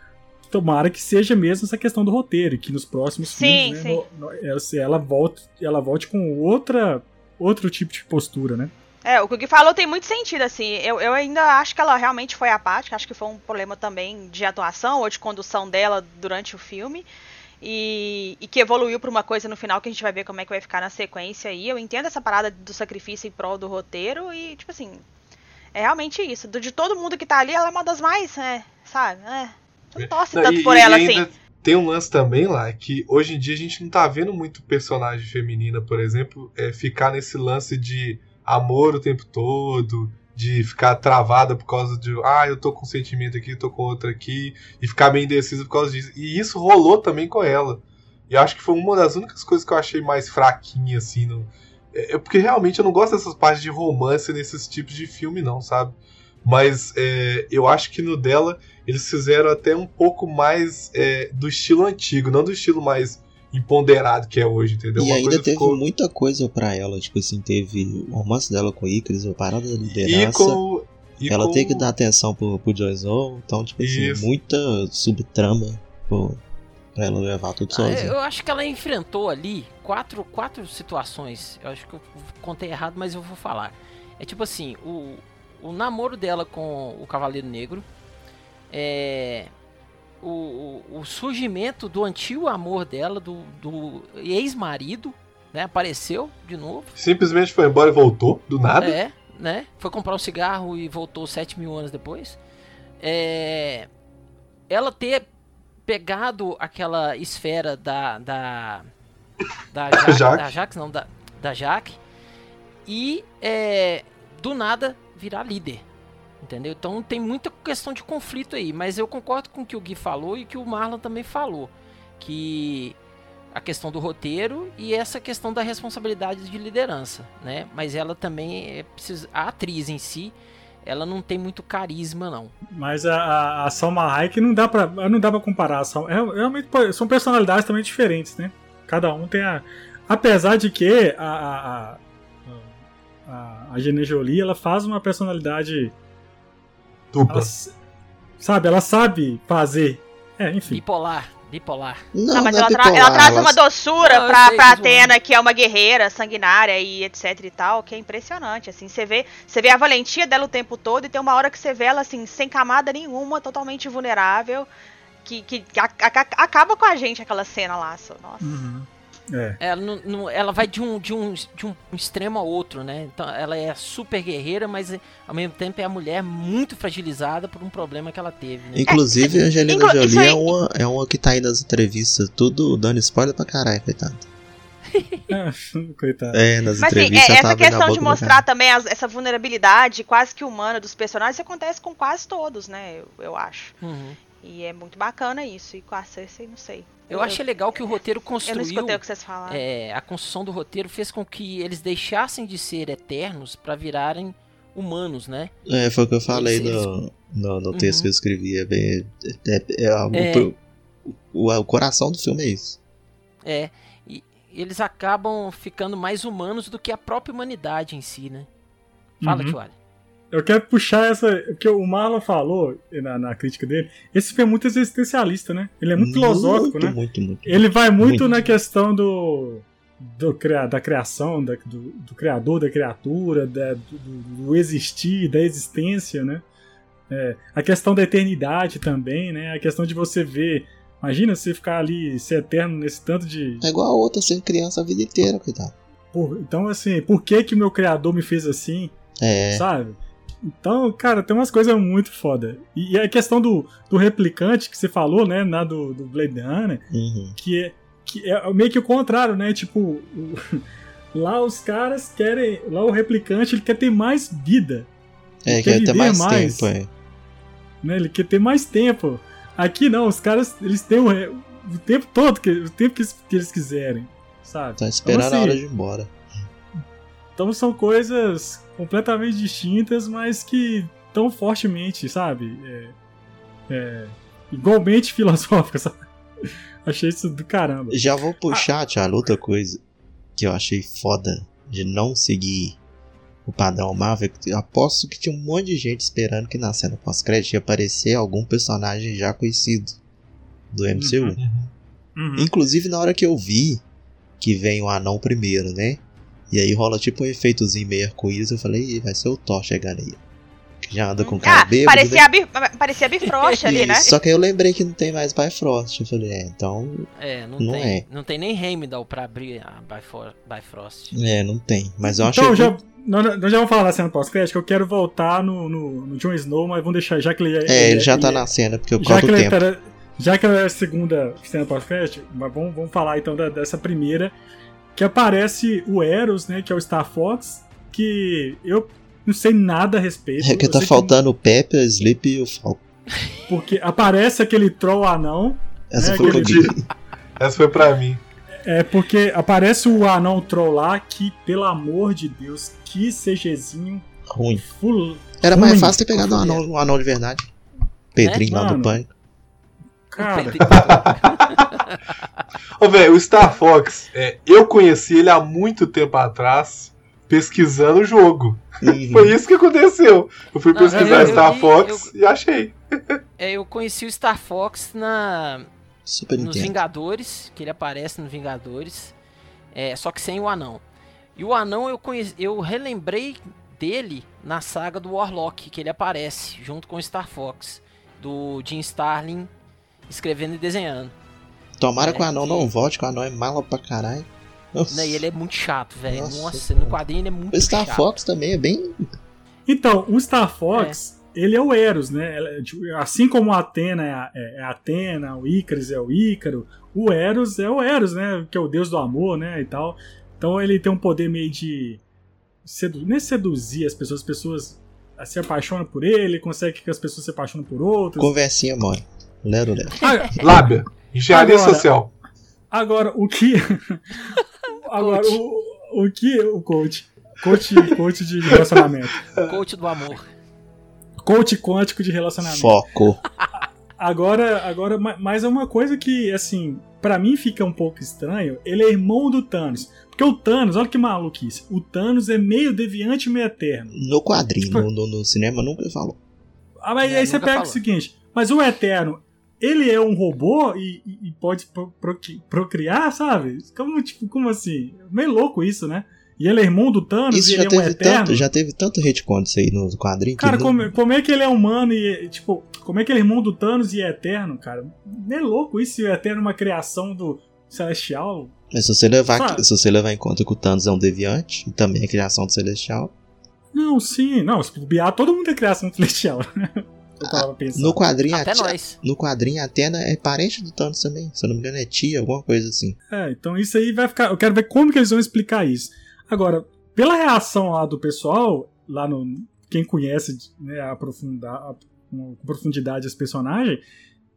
tomara que seja mesmo essa questão do roteiro, que nos próximos
sim,
filmes né, no, no, ela, volte, ela volte com outra, outro tipo de postura, né?
É, o que o Gui falou tem muito sentido, assim. Eu, eu ainda acho que ela realmente foi apática, acho que foi um problema também de atuação ou de condução dela durante o filme. E, e que evoluiu para uma coisa no final que a gente vai ver como é que vai ficar na sequência aí. Eu entendo essa parada do sacrifício em prol do roteiro e, tipo assim, é realmente isso. De todo mundo que tá ali, ela é uma das mais, é, sabe? É, não torce não, tanto e, por ela assim.
Tem um lance também lá que hoje em dia a gente não tá vendo muito personagem feminina, por exemplo, é, ficar nesse lance de amor o tempo todo, de ficar travada por causa de, ah, eu tô com um sentimento aqui, tô com outro aqui, e ficar meio indecisa por causa disso. E isso rolou também com ela. E acho que foi uma das únicas coisas que eu achei mais fraquinha, assim, no, é, é porque realmente eu não gosto dessas partes de romance nesses tipos de filme, não, sabe? Mas é, eu acho que no dela eles fizeram até um pouco mais é, do estilo antigo, não do estilo mais empoderado que é hoje, entendeu?
E Uma ainda teve ficou... muita coisa para ela, tipo assim, teve o romance dela com o Icarus, a parada da liderança. E com, e ela com... tem que dar atenção pro, pro Joyzão, então, tipo assim, Isso. muita subtrama pro, pra ela levar tudo ah, sozinha.
Eu acho que ela enfrentou ali quatro, quatro situações. Eu acho que eu contei errado, mas eu vou falar. É tipo assim, o, o namoro dela com o Cavaleiro Negro, é, o, o, o, surgimento do antigo amor dela, do, do ex-marido, né? Apareceu de novo.
Simplesmente foi embora e voltou, do nada.
É, né? Foi comprar um cigarro e voltou 7 mil anos depois. É, ela ter pegado aquela esfera da. da. da, Jaque, da Jax, não, da, da Jaque, e é, do nada virar líder. Entendeu? Então tem muita questão de conflito aí, mas eu concordo com o que o Gui falou e que o Marlon também falou. Que a questão do roteiro e essa questão da responsabilidade de liderança, né? Mas ela também é precisa, a atriz em si, ela não tem muito carisma não.
Mas a, a, Salma Hayek não dá para não dá para comparar, são é, realmente são personalidades também diferentes, né? Cada um tem a apesar de que a a, a, a Gene Jolie ela faz uma personalidade
Dupla. Ela,
sabe, ela sabe fazer. É, enfim.
Bipolar. Bipolar.
Não, não mas não ela, é tra bipolar, ela, traz uma doçura não, pra, pra Atena, que é uma guerreira sanguinária e etc e tal, que é impressionante, assim. Você vê, você vê a valentia dela o tempo todo e tem uma hora que você vê ela, assim, sem camada nenhuma, totalmente vulnerável, que, que, que a, a, acaba com a gente aquela cena lá. Nossa.
Uhum. É.
Ela, não, não, ela vai de um, de, um, de um extremo a outro, né? Então ela é super guerreira, mas ao mesmo tempo é a mulher muito fragilizada por um problema que ela teve. Né?
Inclusive, a Angelina Inclu Jolie é uma, é uma que tá aí nas entrevistas, tudo dando spoiler pra caralho, coitado.
Coitado.
É, nas Mas sim, é,
essa questão de mostrar também as, essa vulnerabilidade quase que humana dos personagens acontece com quase todos, né? Eu, eu acho.
Uhum.
E é muito bacana isso. E com a Cersei, não sei.
Eu, eu achei legal que o roteiro construiu. Eu não
escutei o que vocês falaram.
É, a construção do roteiro fez com que eles deixassem de ser eternos para virarem humanos, né?
É, foi o que eu falei eles, no, no, no, texto uhum. que eu escrevi. É, bem, é, é, é o, o, o, coração do filme é isso.
É, e eles acabam ficando mais humanos do que a própria humanidade em si, né? Fala, uhum.
Eu quero puxar essa. O que o Marlon falou na, na, crítica dele. Esse filme é muito existencialista, né? Ele é muito, muito filosófico, né?
Muito, muito,
Ele vai muito, muito. na questão do. do da criação, da, do, do, criador da criatura, da, do, do, existir, da existência, né? É, a questão da eternidade também, né? A questão de você ver. Imagina você ficar ali, ser eterno nesse tanto de.
É igual a outra sendo criança a vida inteira, coitado.
Por, então, assim, por que que o meu criador me fez assim?
É.
Sabe? Então, cara, tem umas coisas muito foda. E, e a questão do, do replicante que você falou, né, na do, do Blade Runner,
Uhum.
que é, que é meio que o contrário, né? Tipo, o- lá os caras querem. Lá o replicante ele quer ter mais vida.
É,
Quer
quer ter mais,
mais.
tempo, é.
né? Ele quer ter mais tempo. Aqui não, os caras eles têm o, o tempo todo, que, o tempo que eles, que eles quiserem, sabe?
Tá
Então,
a
assim,
hora de ir embora.
Então são coisas completamente distintas, mas que tão fortemente, sabe? É, é, igualmente filosóficas, sabe? Achei isso do caramba.
Já vou
Ah.
puxar, Thiago, outra coisa que eu achei foda de não seguir o padrão Marvel. Eu aposto que tinha um monte de gente esperando que na cena pós-crédito ia aparecer algum personagem já conhecido do MCU.
Uhum. Uhum.
Inclusive na hora que eu vi que vem o anão primeiro, né? E aí rola tipo um efeitozinho meio arco-íris, eu falei, Ih, vai ser o Thor chegando aí. Que já anda com cara
Ah,
bêbado. né?
parecia, a Bi- parecia a Bifrost ali, né?
Só que aí eu lembrei que não tem mais Bifrost. Eu falei, é, então.
É, não,
Não
tem.
é.
Não tem nem Heimdall pra abrir a Bifrost.
É, não tem. Mas eu achei.
Então, já,
muito-
nós, nós já vamos falar da cena pós-crédito, que eu quero voltar no, no, no Jon Snow, mas vamos deixar, já que ele
É, ele já
ele-
tá na cena, porque eu
já que ele
tempo.
tá- já que ela é a segunda cena pós-crédito, mas vamos, vamos falar então da- dessa primeira, que aparece o Eros, né, que é o Star Fox, que eu não sei nada a respeito.
É que tá faltando o Pepe, o Sleep e o Falco.
porque aparece aquele troll anão,
Essa
É,
foi
aquele.
Essa foi pra mim.
é porque aparece o anão troll lá, que, pelo amor de Deus, que CGzinho
Ruim.
full...
Era
Ruim.
mais fácil ter pegado um anão, um anão de verdade. Pedrinho lá
Mano.
do pânico.
Cara,
Ô, velho, o Star Fox, é, eu conheci ele há muito tempo atrás, pesquisando o jogo.
Uhum.
Foi isso que aconteceu. Eu fui
Não,
pesquisar
eu- eu
Star
vi-
Fox e achei.
É, eu conheci o Star Fox na,
Super
nos
Nintendo.
Vingadores, que ele aparece nos Vingadores, é, só que sem o anão. E o anão eu conheci, eu relembrei dele na saga do Warlock, que ele aparece junto com o Star Fox, do Jim Starlin escrevendo e desenhando.
Tomara
É,
que o anão
que-
não volte, que o anão é mala pra caralho. Nossa.
Né, e ele é muito chato, velho.
Nossa,
Nossa, no quadrinho ele é muito
O Star
chato.
Fox também é bem.
Então, o Star Fox, ele é o Eros, né? É tipo- Assim como a Atena é a, é a Atena, o Ícaris é o Ícaro, o Eros é o Eros, né? Que é o deus do amor, né? E tal. Então ele tem um poder meio de. Sedu... Nem seduzir as pessoas, as pessoas se apaixonam por ele, consegue que as pessoas se apaixonem por outros.
Conversinha, mole. Lero, lero.
Ah,
Lábia. Engenharia
Agora-
social.
Agora, o que. Agora, o, o que o coach. Coach, coach de relacionamento.
Coach do amor.
Coach quântico de relacionamento.
Foco.
Agora, agora, ma- mas é uma coisa que, assim, pra mim fica um pouco estranho. Ele é irmão do Thanos. Porque o Thanos, olha que maluquice. O Thanos é meio deviante e meio eterno.
No quadrinho,
Tipo-
no, no- no cinema nunca falou.
Ah, mas
É,
aí você pega
falou.
o seguinte: mas o Eterno, ele é um robô e, e- e pode pro- proqui- procriar, sabe? Como, tipo, como assim? Meio louco isso, né? E ele é irmão do Thanos
Isso
e ele é um eterno.
tanto, já teve tanto retcon disso aí no quadrinho
Cara,
não-
como, como é que ele é humano e, tipo, como é que ele é irmão do Thanos e é eterno, cara? Não é louco isso se o eterno é uma criação do Celestial?
Mas se você, levar,
Sabe?
se você levar em conta que o Thanos é um deviante, e também é criação do Celestial.
Não, sim. Não, se bobear, todo mundo é criação do Celestial. Eu tava pensando.
No quadrinho,
Até
a,
nós.
no quadrinho, a Atena é parente do Thanos também. Se eu não me engano, é tia, alguma coisa assim.
É, então isso aí vai ficar. Eu quero ver como que eles vão explicar isso. Agora, pela reação lá do pessoal, lá no. Quem conhece né, aprofundar, com profundidade esse personagem,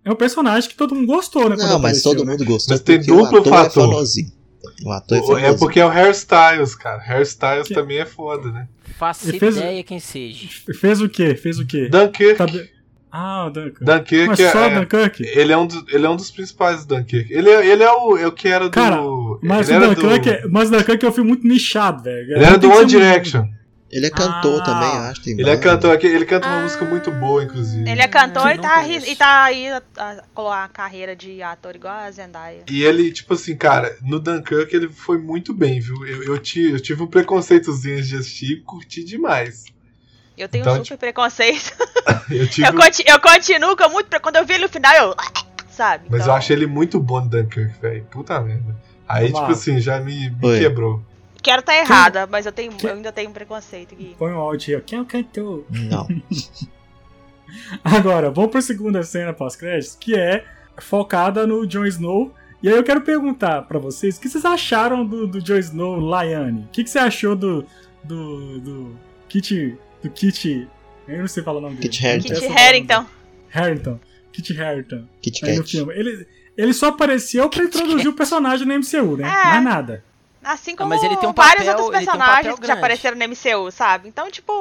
é um personagem que todo mundo gostou, né?
Não, mas
apareceu,
todo
né?
mundo gostou.
Mas tem duplo
ator
fator.
É. o ator é
O-. É porque é o Hairstyles, cara. Hairstyles
Que-
também é foda, né?
Faça
Ele fez-
ideia quem seja.
Fez o quê? Fez o quê?
Dunkirk.
Tá Ah, o Dunkirk.
Dunkirk
Mas
é,
só
é-
Dunkirk?
ele, é um do- ele é um dos principais do Dunkirk. Ele é, ele é, o, é o que era do.
Cara, Mas
ele
o
era
Dunkirk,
do,
é, mas o Dunkirk é um filme muito nichado, velho.
Ele era do One Direction.
Ele é cantor
Ah,
também, eu acho. tem
Ele é cantor, aqui- ele canta uma
Ah.
música muito boa, inclusive.
Ele é cantor e tá, e tá aí a, a, com a carreira de ator igual a Zendaya.
E ele, tipo assim, cara, no Dunkirk ele foi muito bem, viu? Eu, eu, ti- eu tive um preconceitozinho de assistir e curti demais.
Eu tenho então, um super tipo... preconceito.
eu, tive...
eu, continu, eu, continuo com muito. Quando eu vi ele no final, eu. Sabe?
Mas então... eu achei ele muito bom no Dunkirk, velho. Puta merda. Aí, Vamos tipo lá. assim, já me, me quebrou.
Quero estar tá errada, mas eu, tenho, eu ainda tenho um preconceito aqui.
Põe um áudio aí, Quem é o cantor?
Não.
Agora, vamos pra segunda cena pós-créditos, que é focada no Jon Snow. E aí eu quero perguntar para vocês, o que vocês acharam do, do Jon Snow Lyanne? O que, que você achou do, do, do Kit... do Kit... Eu não sei falar o nome dele.
Kit Harington.
Kit Harington.
Harington. Kit Harington.
Kit
filme. Ele, ele só apareceu pra introduzir o personagem no MCU, né? É. Mais nada.
Assim como ah, mas ele tem um papel, vários outros personagens um que já apareceram no MCU, sabe? Então, tipo,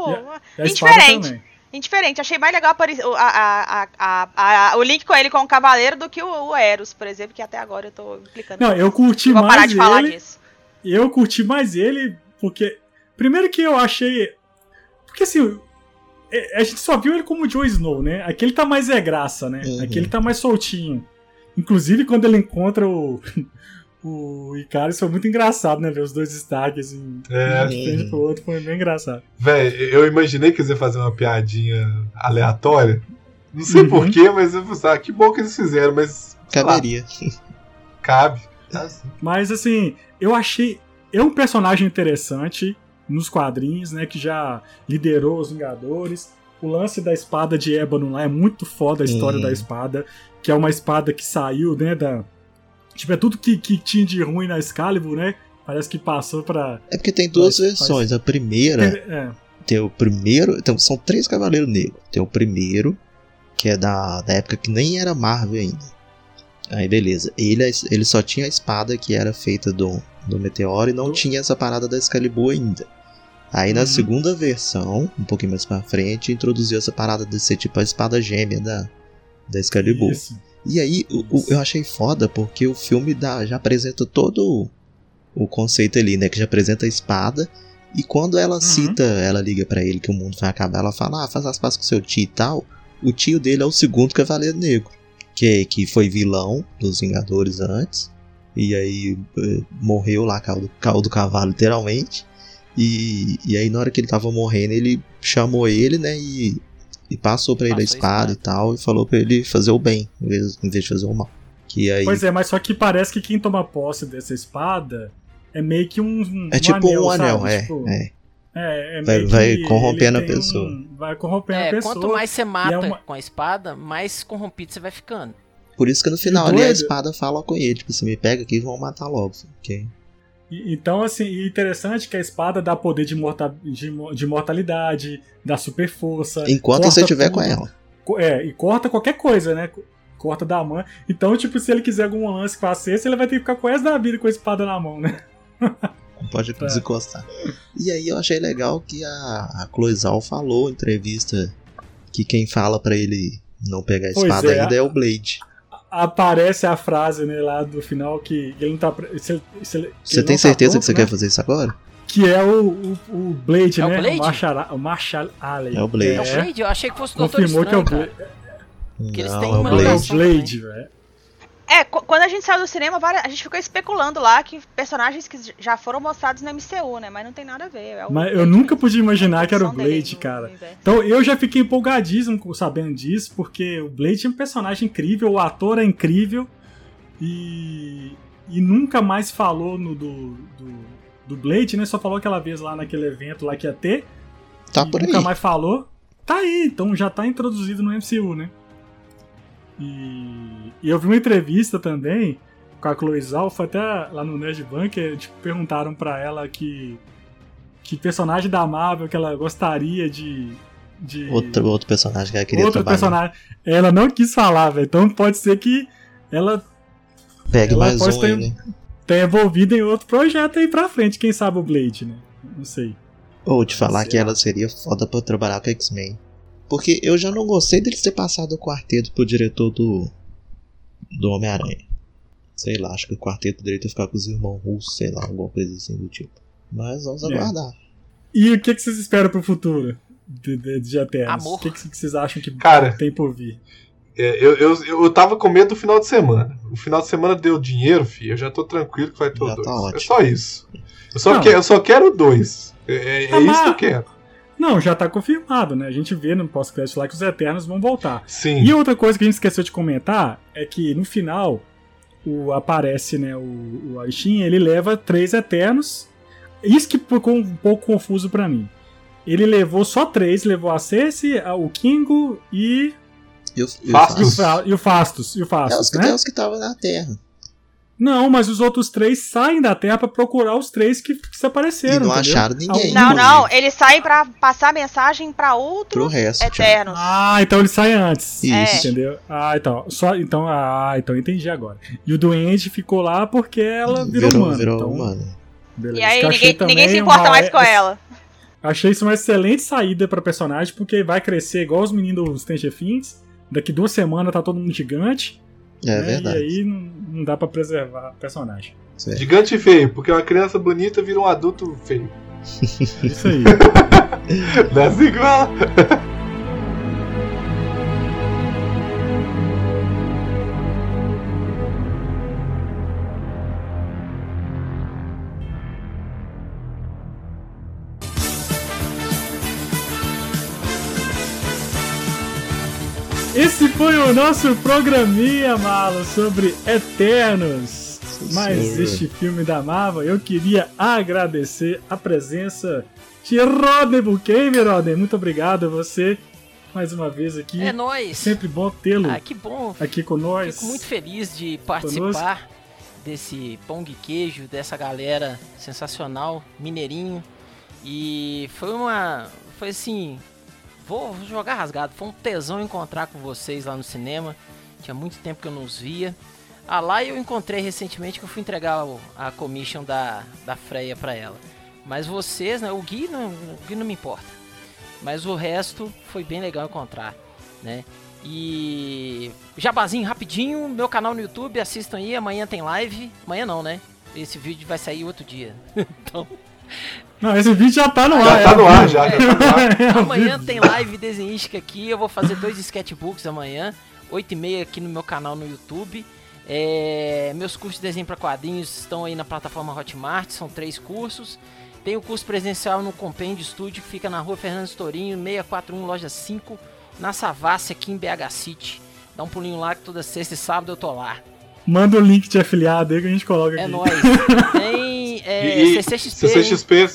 é, indiferente. Indiferente. Achei mais legal a, a, a, o link com ele com o Cavaleiro do que o, o, Eros, por exemplo, que até agora eu tô implicando.
Não, eu curti eu mais ele. Eu curti mais ele porque. Primeiro que eu achei. Porque assim, é, a gente só viu ele como Joe Snow, né? Aqui ele tá mais é graça, né? Uhum. Aqui ele tá mais soltinho. Inclusive quando ele encontra o. o Icarus foi muito engraçado, né? Ver os dois destaques assim,
é.
de frente pro outro foi bem engraçado.
Véi, eu imaginei que eles iam fazer uma piadinha aleatória. Não sei uhum. porquê, mas eu pensei, ah, que bom que eles fizeram, mas.
Caberia.
Cabe.
Assim. Mas assim, eu achei. É um personagem interessante nos quadrinhos, né? Que já liderou os Vingadores. O lance da espada de ébano lá é muito foda a história da espada. Que é uma espada que saiu, né, da, Tipo, é tudo que, que tinha de ruim na Excalibur, né? Parece que passou pra.
É porque tem duas versões. A primeira. É. Tem o primeiro. Então, são três Cavaleiros Negros. Tem o primeiro, que é da, da época que nem era Marvel ainda. Aí beleza. Ele, ele só tinha a espada que era feita do, do meteoro e não tinha essa parada da Excalibur ainda. Aí na uhum. segunda versão, um pouquinho mais pra frente, introduziu essa parada de ser tipo a espada gêmea da, da Excalibur. Isso. E aí o, o, eu achei foda porque o filme dá, já apresenta todo o, o conceito ali, né? Que já apresenta a espada. E quando ela uhum. cita, ela liga para ele que o mundo vai acabar, ela fala, ah, faz as pazes com seu tio e tal. O tio dele é o segundo Cavaleiro Negro. Que, que foi vilão dos Vingadores antes. E aí eh, morreu lá, caiu do, caiu do cavalo, literalmente. E, e aí na hora que ele tava morrendo, ele chamou ele, né? E e passou para ele a espada, e tal e falou para ele fazer o bem em vez, em vez de fazer o mal. Que aí...
Pois é, mas só que parece que quem toma posse dessa espada é meio que um, um
É tipo
um
anel,
um
anel é, tipo,
é. É,
é vai, vai corrompendo a pessoa. Um,
vai corrompendo é, a pessoa.
Quanto mais você mata é uma... com a espada, mais corrompido você vai ficando.
Por isso que no final ali a espada fala com ele, tipo, você me pega aqui e vão matar logo. Ok.
Então, assim, interessante que a espada dá poder de, morta, de, de mortalidade, dá super força.
Enquanto você estiver com ela.
É, e corta qualquer coisa, né? Corta da mão. Então, tipo, se ele quiser algum lance que faça esse, ele vai ter que ficar com essa da vida com a espada na mão, né?
Não pode tá. desencostar. E aí eu achei legal que a, a Cloizal falou em entrevista que quem fala para ele não pegar a espada é, ainda é o Blade
aparece a frase né, lá do final que ele não tá. Se,
se, você tem tá certeza pronto, que você né? quer fazer isso agora?
Que é o, o, o Blade,
é
né?
O, Blade?
o Marshall, o Marshall
Allen. É o Blade.
É. é o Blade? Eu achei que fosse o Doutor Confirmou Estranho, que é o Blade.
Porque eles têm uma é
o Blade, velho.
É, quando a gente saiu do cinema, a gente ficou especulando lá que personagens que já foram mostrados no MCU, né? Mas não tem nada a ver. É
Mas eu nunca podia imaginar que era o Blade, cara. Então eu já fiquei empolgadíssimo sabendo disso, porque o Blade é um personagem incrível, o ator é incrível. E, e nunca mais falou no do, do, do, Blade, né? Só falou aquela vez lá naquele evento lá que ia ter.
Tá por
nunca
aí.
mais falou. Tá aí, então já tá introduzido no MCU, né? E, e eu vi uma entrevista também com a Chloe Zhao, foi até lá no Nerd Bunker, tipo, perguntaram para ela que que personagem da Marvel que ela gostaria de de
outro outro personagem que ela queria outro trabalhar. personagem.
Ela não quis falar, velho. Então pode ser que ela
Pegue ela mais um ter, né?
Ter envolvido em outro projeto aí pra frente, quem sabe o Blade, né? Não sei.
Ou te falar que ela seria foda pra trabalhar com X-Men. Porque eu já não gostei deles ter passado o quarteto pro diretor do. do Homem-Aranha. Sei lá, acho que o quarteto poderia ter ficado com os irmãos russos, sei lá, alguma coisa assim do tipo. Mas vamos é. aguardar.
E o que, que vocês esperam pro futuro de, de, de Eternos?
O
que, que vocês acham que
Cara,
tem por vir?
É, eu, eu, eu tava com medo do final de semana. O final de semana deu dinheiro, filho. Eu já tô tranquilo que vai ter o dois. Tá é só isso. Eu só, quero, eu só quero dois. É, é, é isso que eu quero.
Não, já tá confirmado, né? A gente vê no pós-crédito lá que os Eternos vão voltar.
Sim.
E outra coisa que a gente esqueceu de comentar é que no final o, aparece, né, o, o Aishin, ele leva três Eternos. Isso que ficou um pouco confuso para mim. Ele levou só três, levou a Cersei, o Kingo e...
E o,
e Fastos.
E o Fastos. E o Fastos,
é, os,
né?
É os que estavam na Terra.
Não, mas os outros três saem da Terra para procurar os três que, desapareceram.
E não
entendeu?
acharam ninguém.
Não, não, eles saem para passar mensagem para outros eternos.
Ah, então eles saem antes.
Isso.
Entendeu? Ah, então. Só, então, ah, então entendi agora. E o doente ficou lá porque ela virou,
virou
humana.
Virou
então,
humana.
Beleza. E aí ninguém, ninguém se importa mais com ela.
Achei isso uma excelente saída pra personagem, porque vai crescer igual os meninos dos Stranger Things. Daqui duas semanas tá todo mundo gigante.
É
né?
verdade.
E aí não, não dá pra preservar o personagem.
Certo.
Gigante feio, porque uma criança bonita vira um adulto feio.
Isso aí.
não é
foi o nosso programinha, Malo, sobre Eternos. Mas
Senhor.
este filme da Marvel, eu queria agradecer a presença de Rodney Buchanan, Rodney. Muito obrigado a você mais uma vez aqui.
É nóis.
Sempre bom tê-lo
Ah, que bom.
aqui com nós.
Fico muito feliz de participar desse pão de queijo, dessa galera sensacional, mineirinho. E foi uma. Foi assim. Vou jogar rasgado. Foi um tesão encontrar com vocês lá no cinema. Tinha muito tempo que eu não os via. Ah, lá eu encontrei recentemente que eu fui entregar a commission da, da Freia pra ela. Mas vocês, né? O Gui não, o Gui não me importa. Mas o resto foi bem legal encontrar, né? E jabazinho rapidinho, meu canal no YouTube, assistam aí, amanhã tem live. Amanhã não, né? Esse vídeo vai sair outro dia. então,
Não, esse vídeo já tá no
Já
ar.
tá
é.
no ar, já, já tá no ar.
É,
amanhã tem live desenhística aqui, eu vou fazer dois sketchbooks amanhã, 8 e meia aqui no meu canal no YouTube. É, meus cursos de desenho para quadrinhos estão aí na plataforma Hotmart, são três cursos. Tem o curso presencial no Compêndio Studio, que fica na rua Fernando Storinho, 641, loja 5, na Savassi, aqui em BH City. Dá um pulinho lá que toda sexta e sábado eu tô lá.
Manda o link de afiliado aí que a gente coloca
É
aqui.
nóis. Tem é,
E,
CCXP.
CCXP.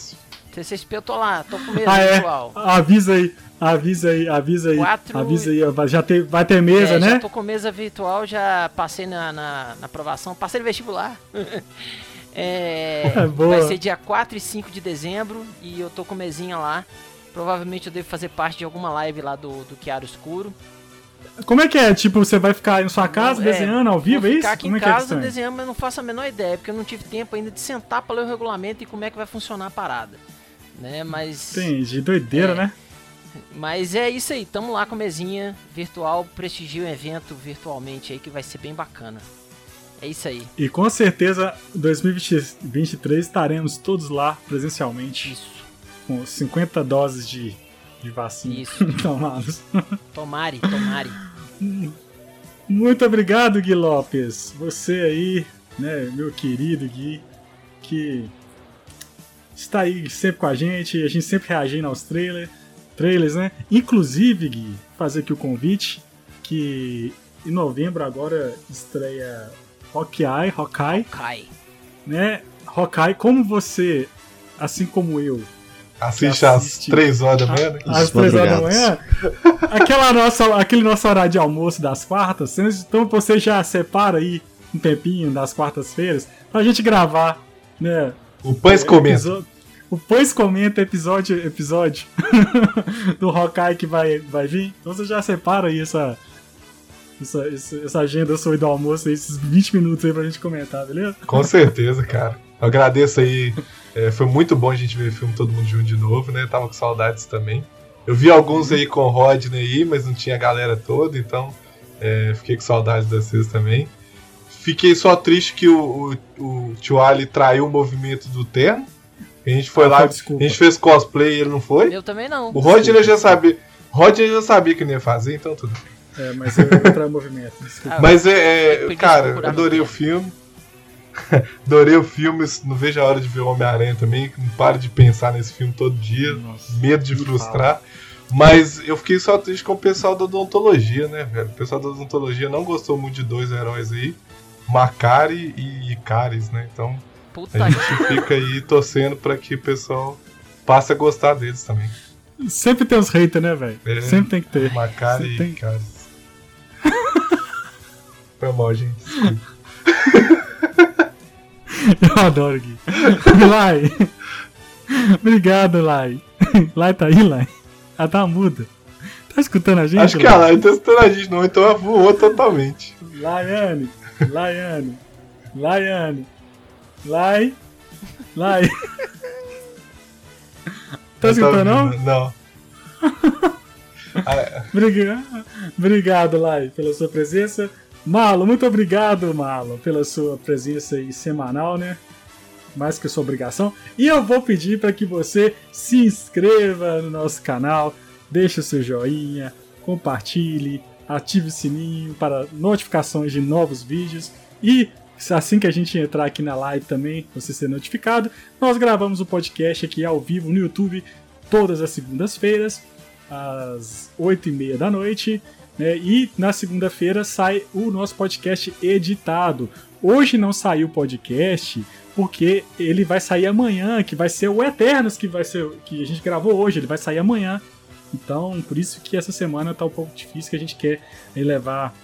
CCXP eu tô lá, tô com medo
Ah, é?
virtual.
Avisa aí, avisa aí, avisa aí.
Quatro-
Avisa aí, já tem, vai ter mesa,
É,
né?
Já tô com mesa virtual, já passei na, na, na aprovação, passei no vestibular. É,
É, boa.
vai ser dia 4 e 5 de dezembro e eu tô com mesinha lá. Provavelmente eu devo fazer parte de alguma live lá do, do Chiaro Escuro.
Como é que é? Tipo, você vai ficar na sua casa
É,
desenhando ao vivo, é
ficar
isso?
aqui
Como
em
é é
casa
isso?
desenhando, mas não faço a menor ideia, porque eu não tive tempo ainda de sentar pra ler o regulamento e como é que vai funcionar a parada. Né, mas.
Entendi, doideira,
É.
né?
Mas é isso aí, tamo lá com a mesinha virtual, prestigia o evento virtualmente aí que vai ser bem bacana. É isso aí.
E com certeza, 2023 estaremos todos lá presencialmente,
Isso.
com 50 doses de, de vacina
Isso.
tomadas.
Tomare, tomare.
Muito obrigado, Gui Lopes. Você aí, né, meu querido Gui, que está aí sempre com a gente, a gente sempre reagindo aos trailers, trailers, né? Inclusive, Gui, fazer aqui o convite que em novembro agora estreia Hawkeye, Hawkeye,
Cai.
né? Hawkeye, como você, assim como eu,
Assiste às
Assiste.
3 horas da manhã, né?
às três horas da manhã, aquela nossa, aquele nosso horário de almoço das quartas, então você já separa aí um tempinho das quartas-feiras pra gente gravar, né?
O Pães comenta.
episo- O Pães Comenta episódio, episódio do Hawkeye que vai, vai vir. Então você já separa aí essa, essa, essa, agenda sua do almoço, aí, esses 20 minutos aí pra gente comentar, beleza?
Com certeza, cara. Eu agradeço aí. É, foi muito bom a gente ver o filme todo mundo junto de novo, né? Tava com saudades também. Eu vi alguns aí com o Rodney aí, mas não tinha a galera toda, então é, fiquei com saudades de vocês também. Fiquei só triste que o, o, o Tio Ali traiu o movimento do terno. A gente foi
Ah,
lá,
desculpa.
a gente fez cosplay e ele não foi.
Eu também não.
O Rodney já sabia. Rodney já sabia que não ia fazer, então tudo.
É, mas eu vou entrar em movimento, desculpa.
Ah,
Mas é, é, cara, adorei o filme. Adorei o filme, não vejo a hora de ver o Homem-Aranha também. Não paro de pensar nesse filme todo dia. Nossa, medo de frustrar. Fala. Mas eu fiquei só triste com o pessoal da odontologia, né, velho? O pessoal da odontologia não gostou muito de dois heróis aí. Macari e Icaris, né? Então Puta a gente fica aí torcendo para que o pessoal passe a gostar deles também.
Sempre tem os haters, né, velho? É, Sempre tem que ter.
Macari e Icaris. Foi mal, gente.
Eu adoro Gui. Lai. Obrigado, Lai. Lai tá aí, Lai. Ela tá muda. Tá escutando a gente?
Acho que ela não tá escutando a gente, não, então ela voou totalmente.
Laiane, Laiane, Laiane, Lai, Lai. Tá escutando, não?
Não.
obrigado, Lai, pela sua presença. Malo, muito obrigado, Malo, pela sua presença aí semanal, né? Mais que sua obrigação. E eu vou pedir para que você se inscreva no nosso canal, deixe o seu joinha, compartilhe, ative o sininho para notificações de novos vídeos e assim que a gente entrar aqui na live também, você ser notificado. Nós gravamos o podcast aqui ao vivo no YouTube todas as segundas-feiras, às 8h30 da noite. Né? E na segunda-feira sai o nosso podcast editado. Hoje não saiu o podcast porque ele vai sair amanhã, que vai ser o Eternos que vai ser que a gente gravou hoje, ele vai sair amanhã. Então, por isso que essa semana tá um pouco difícil que a gente quer levar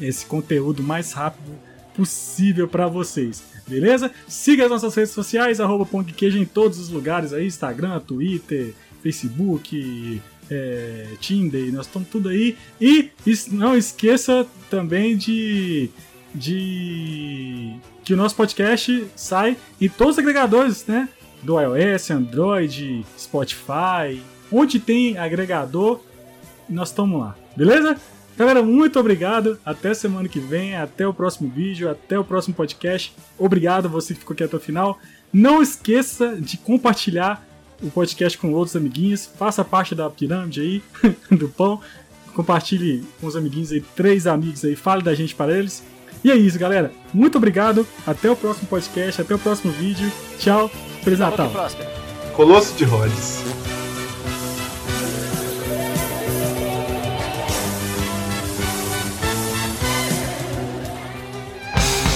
esse conteúdo mais rápido possível para vocês. Beleza? Siga as nossas redes sociais, arroba em todos os lugares aí, Instagram, Twitter, Facebook, é, Tinder, nós estamos tudo aí. E não esqueça também de, de que o nosso podcast sai em todos os agregadores, né? Do iOS, Android, Spotify, onde tem agregador, nós estamos lá, beleza? Galera, muito obrigado. Até semana que vem, até o próximo vídeo, até o próximo podcast. Obrigado você que ficou aqui até o final. Não esqueça de compartilhar o podcast com outros amiguinhos. Faça parte da pirâmide aí, do pão. Compartilhe com os amiguinhos aí, três amigos aí, fale da gente para eles. E é isso, galera. Muito obrigado. Até o próximo podcast, até o próximo vídeo. Tchau. Feliz Natal.
Colosso de Rhodes.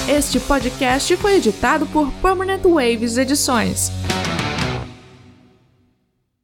Este podcast foi editado por Permanent Waves Edições.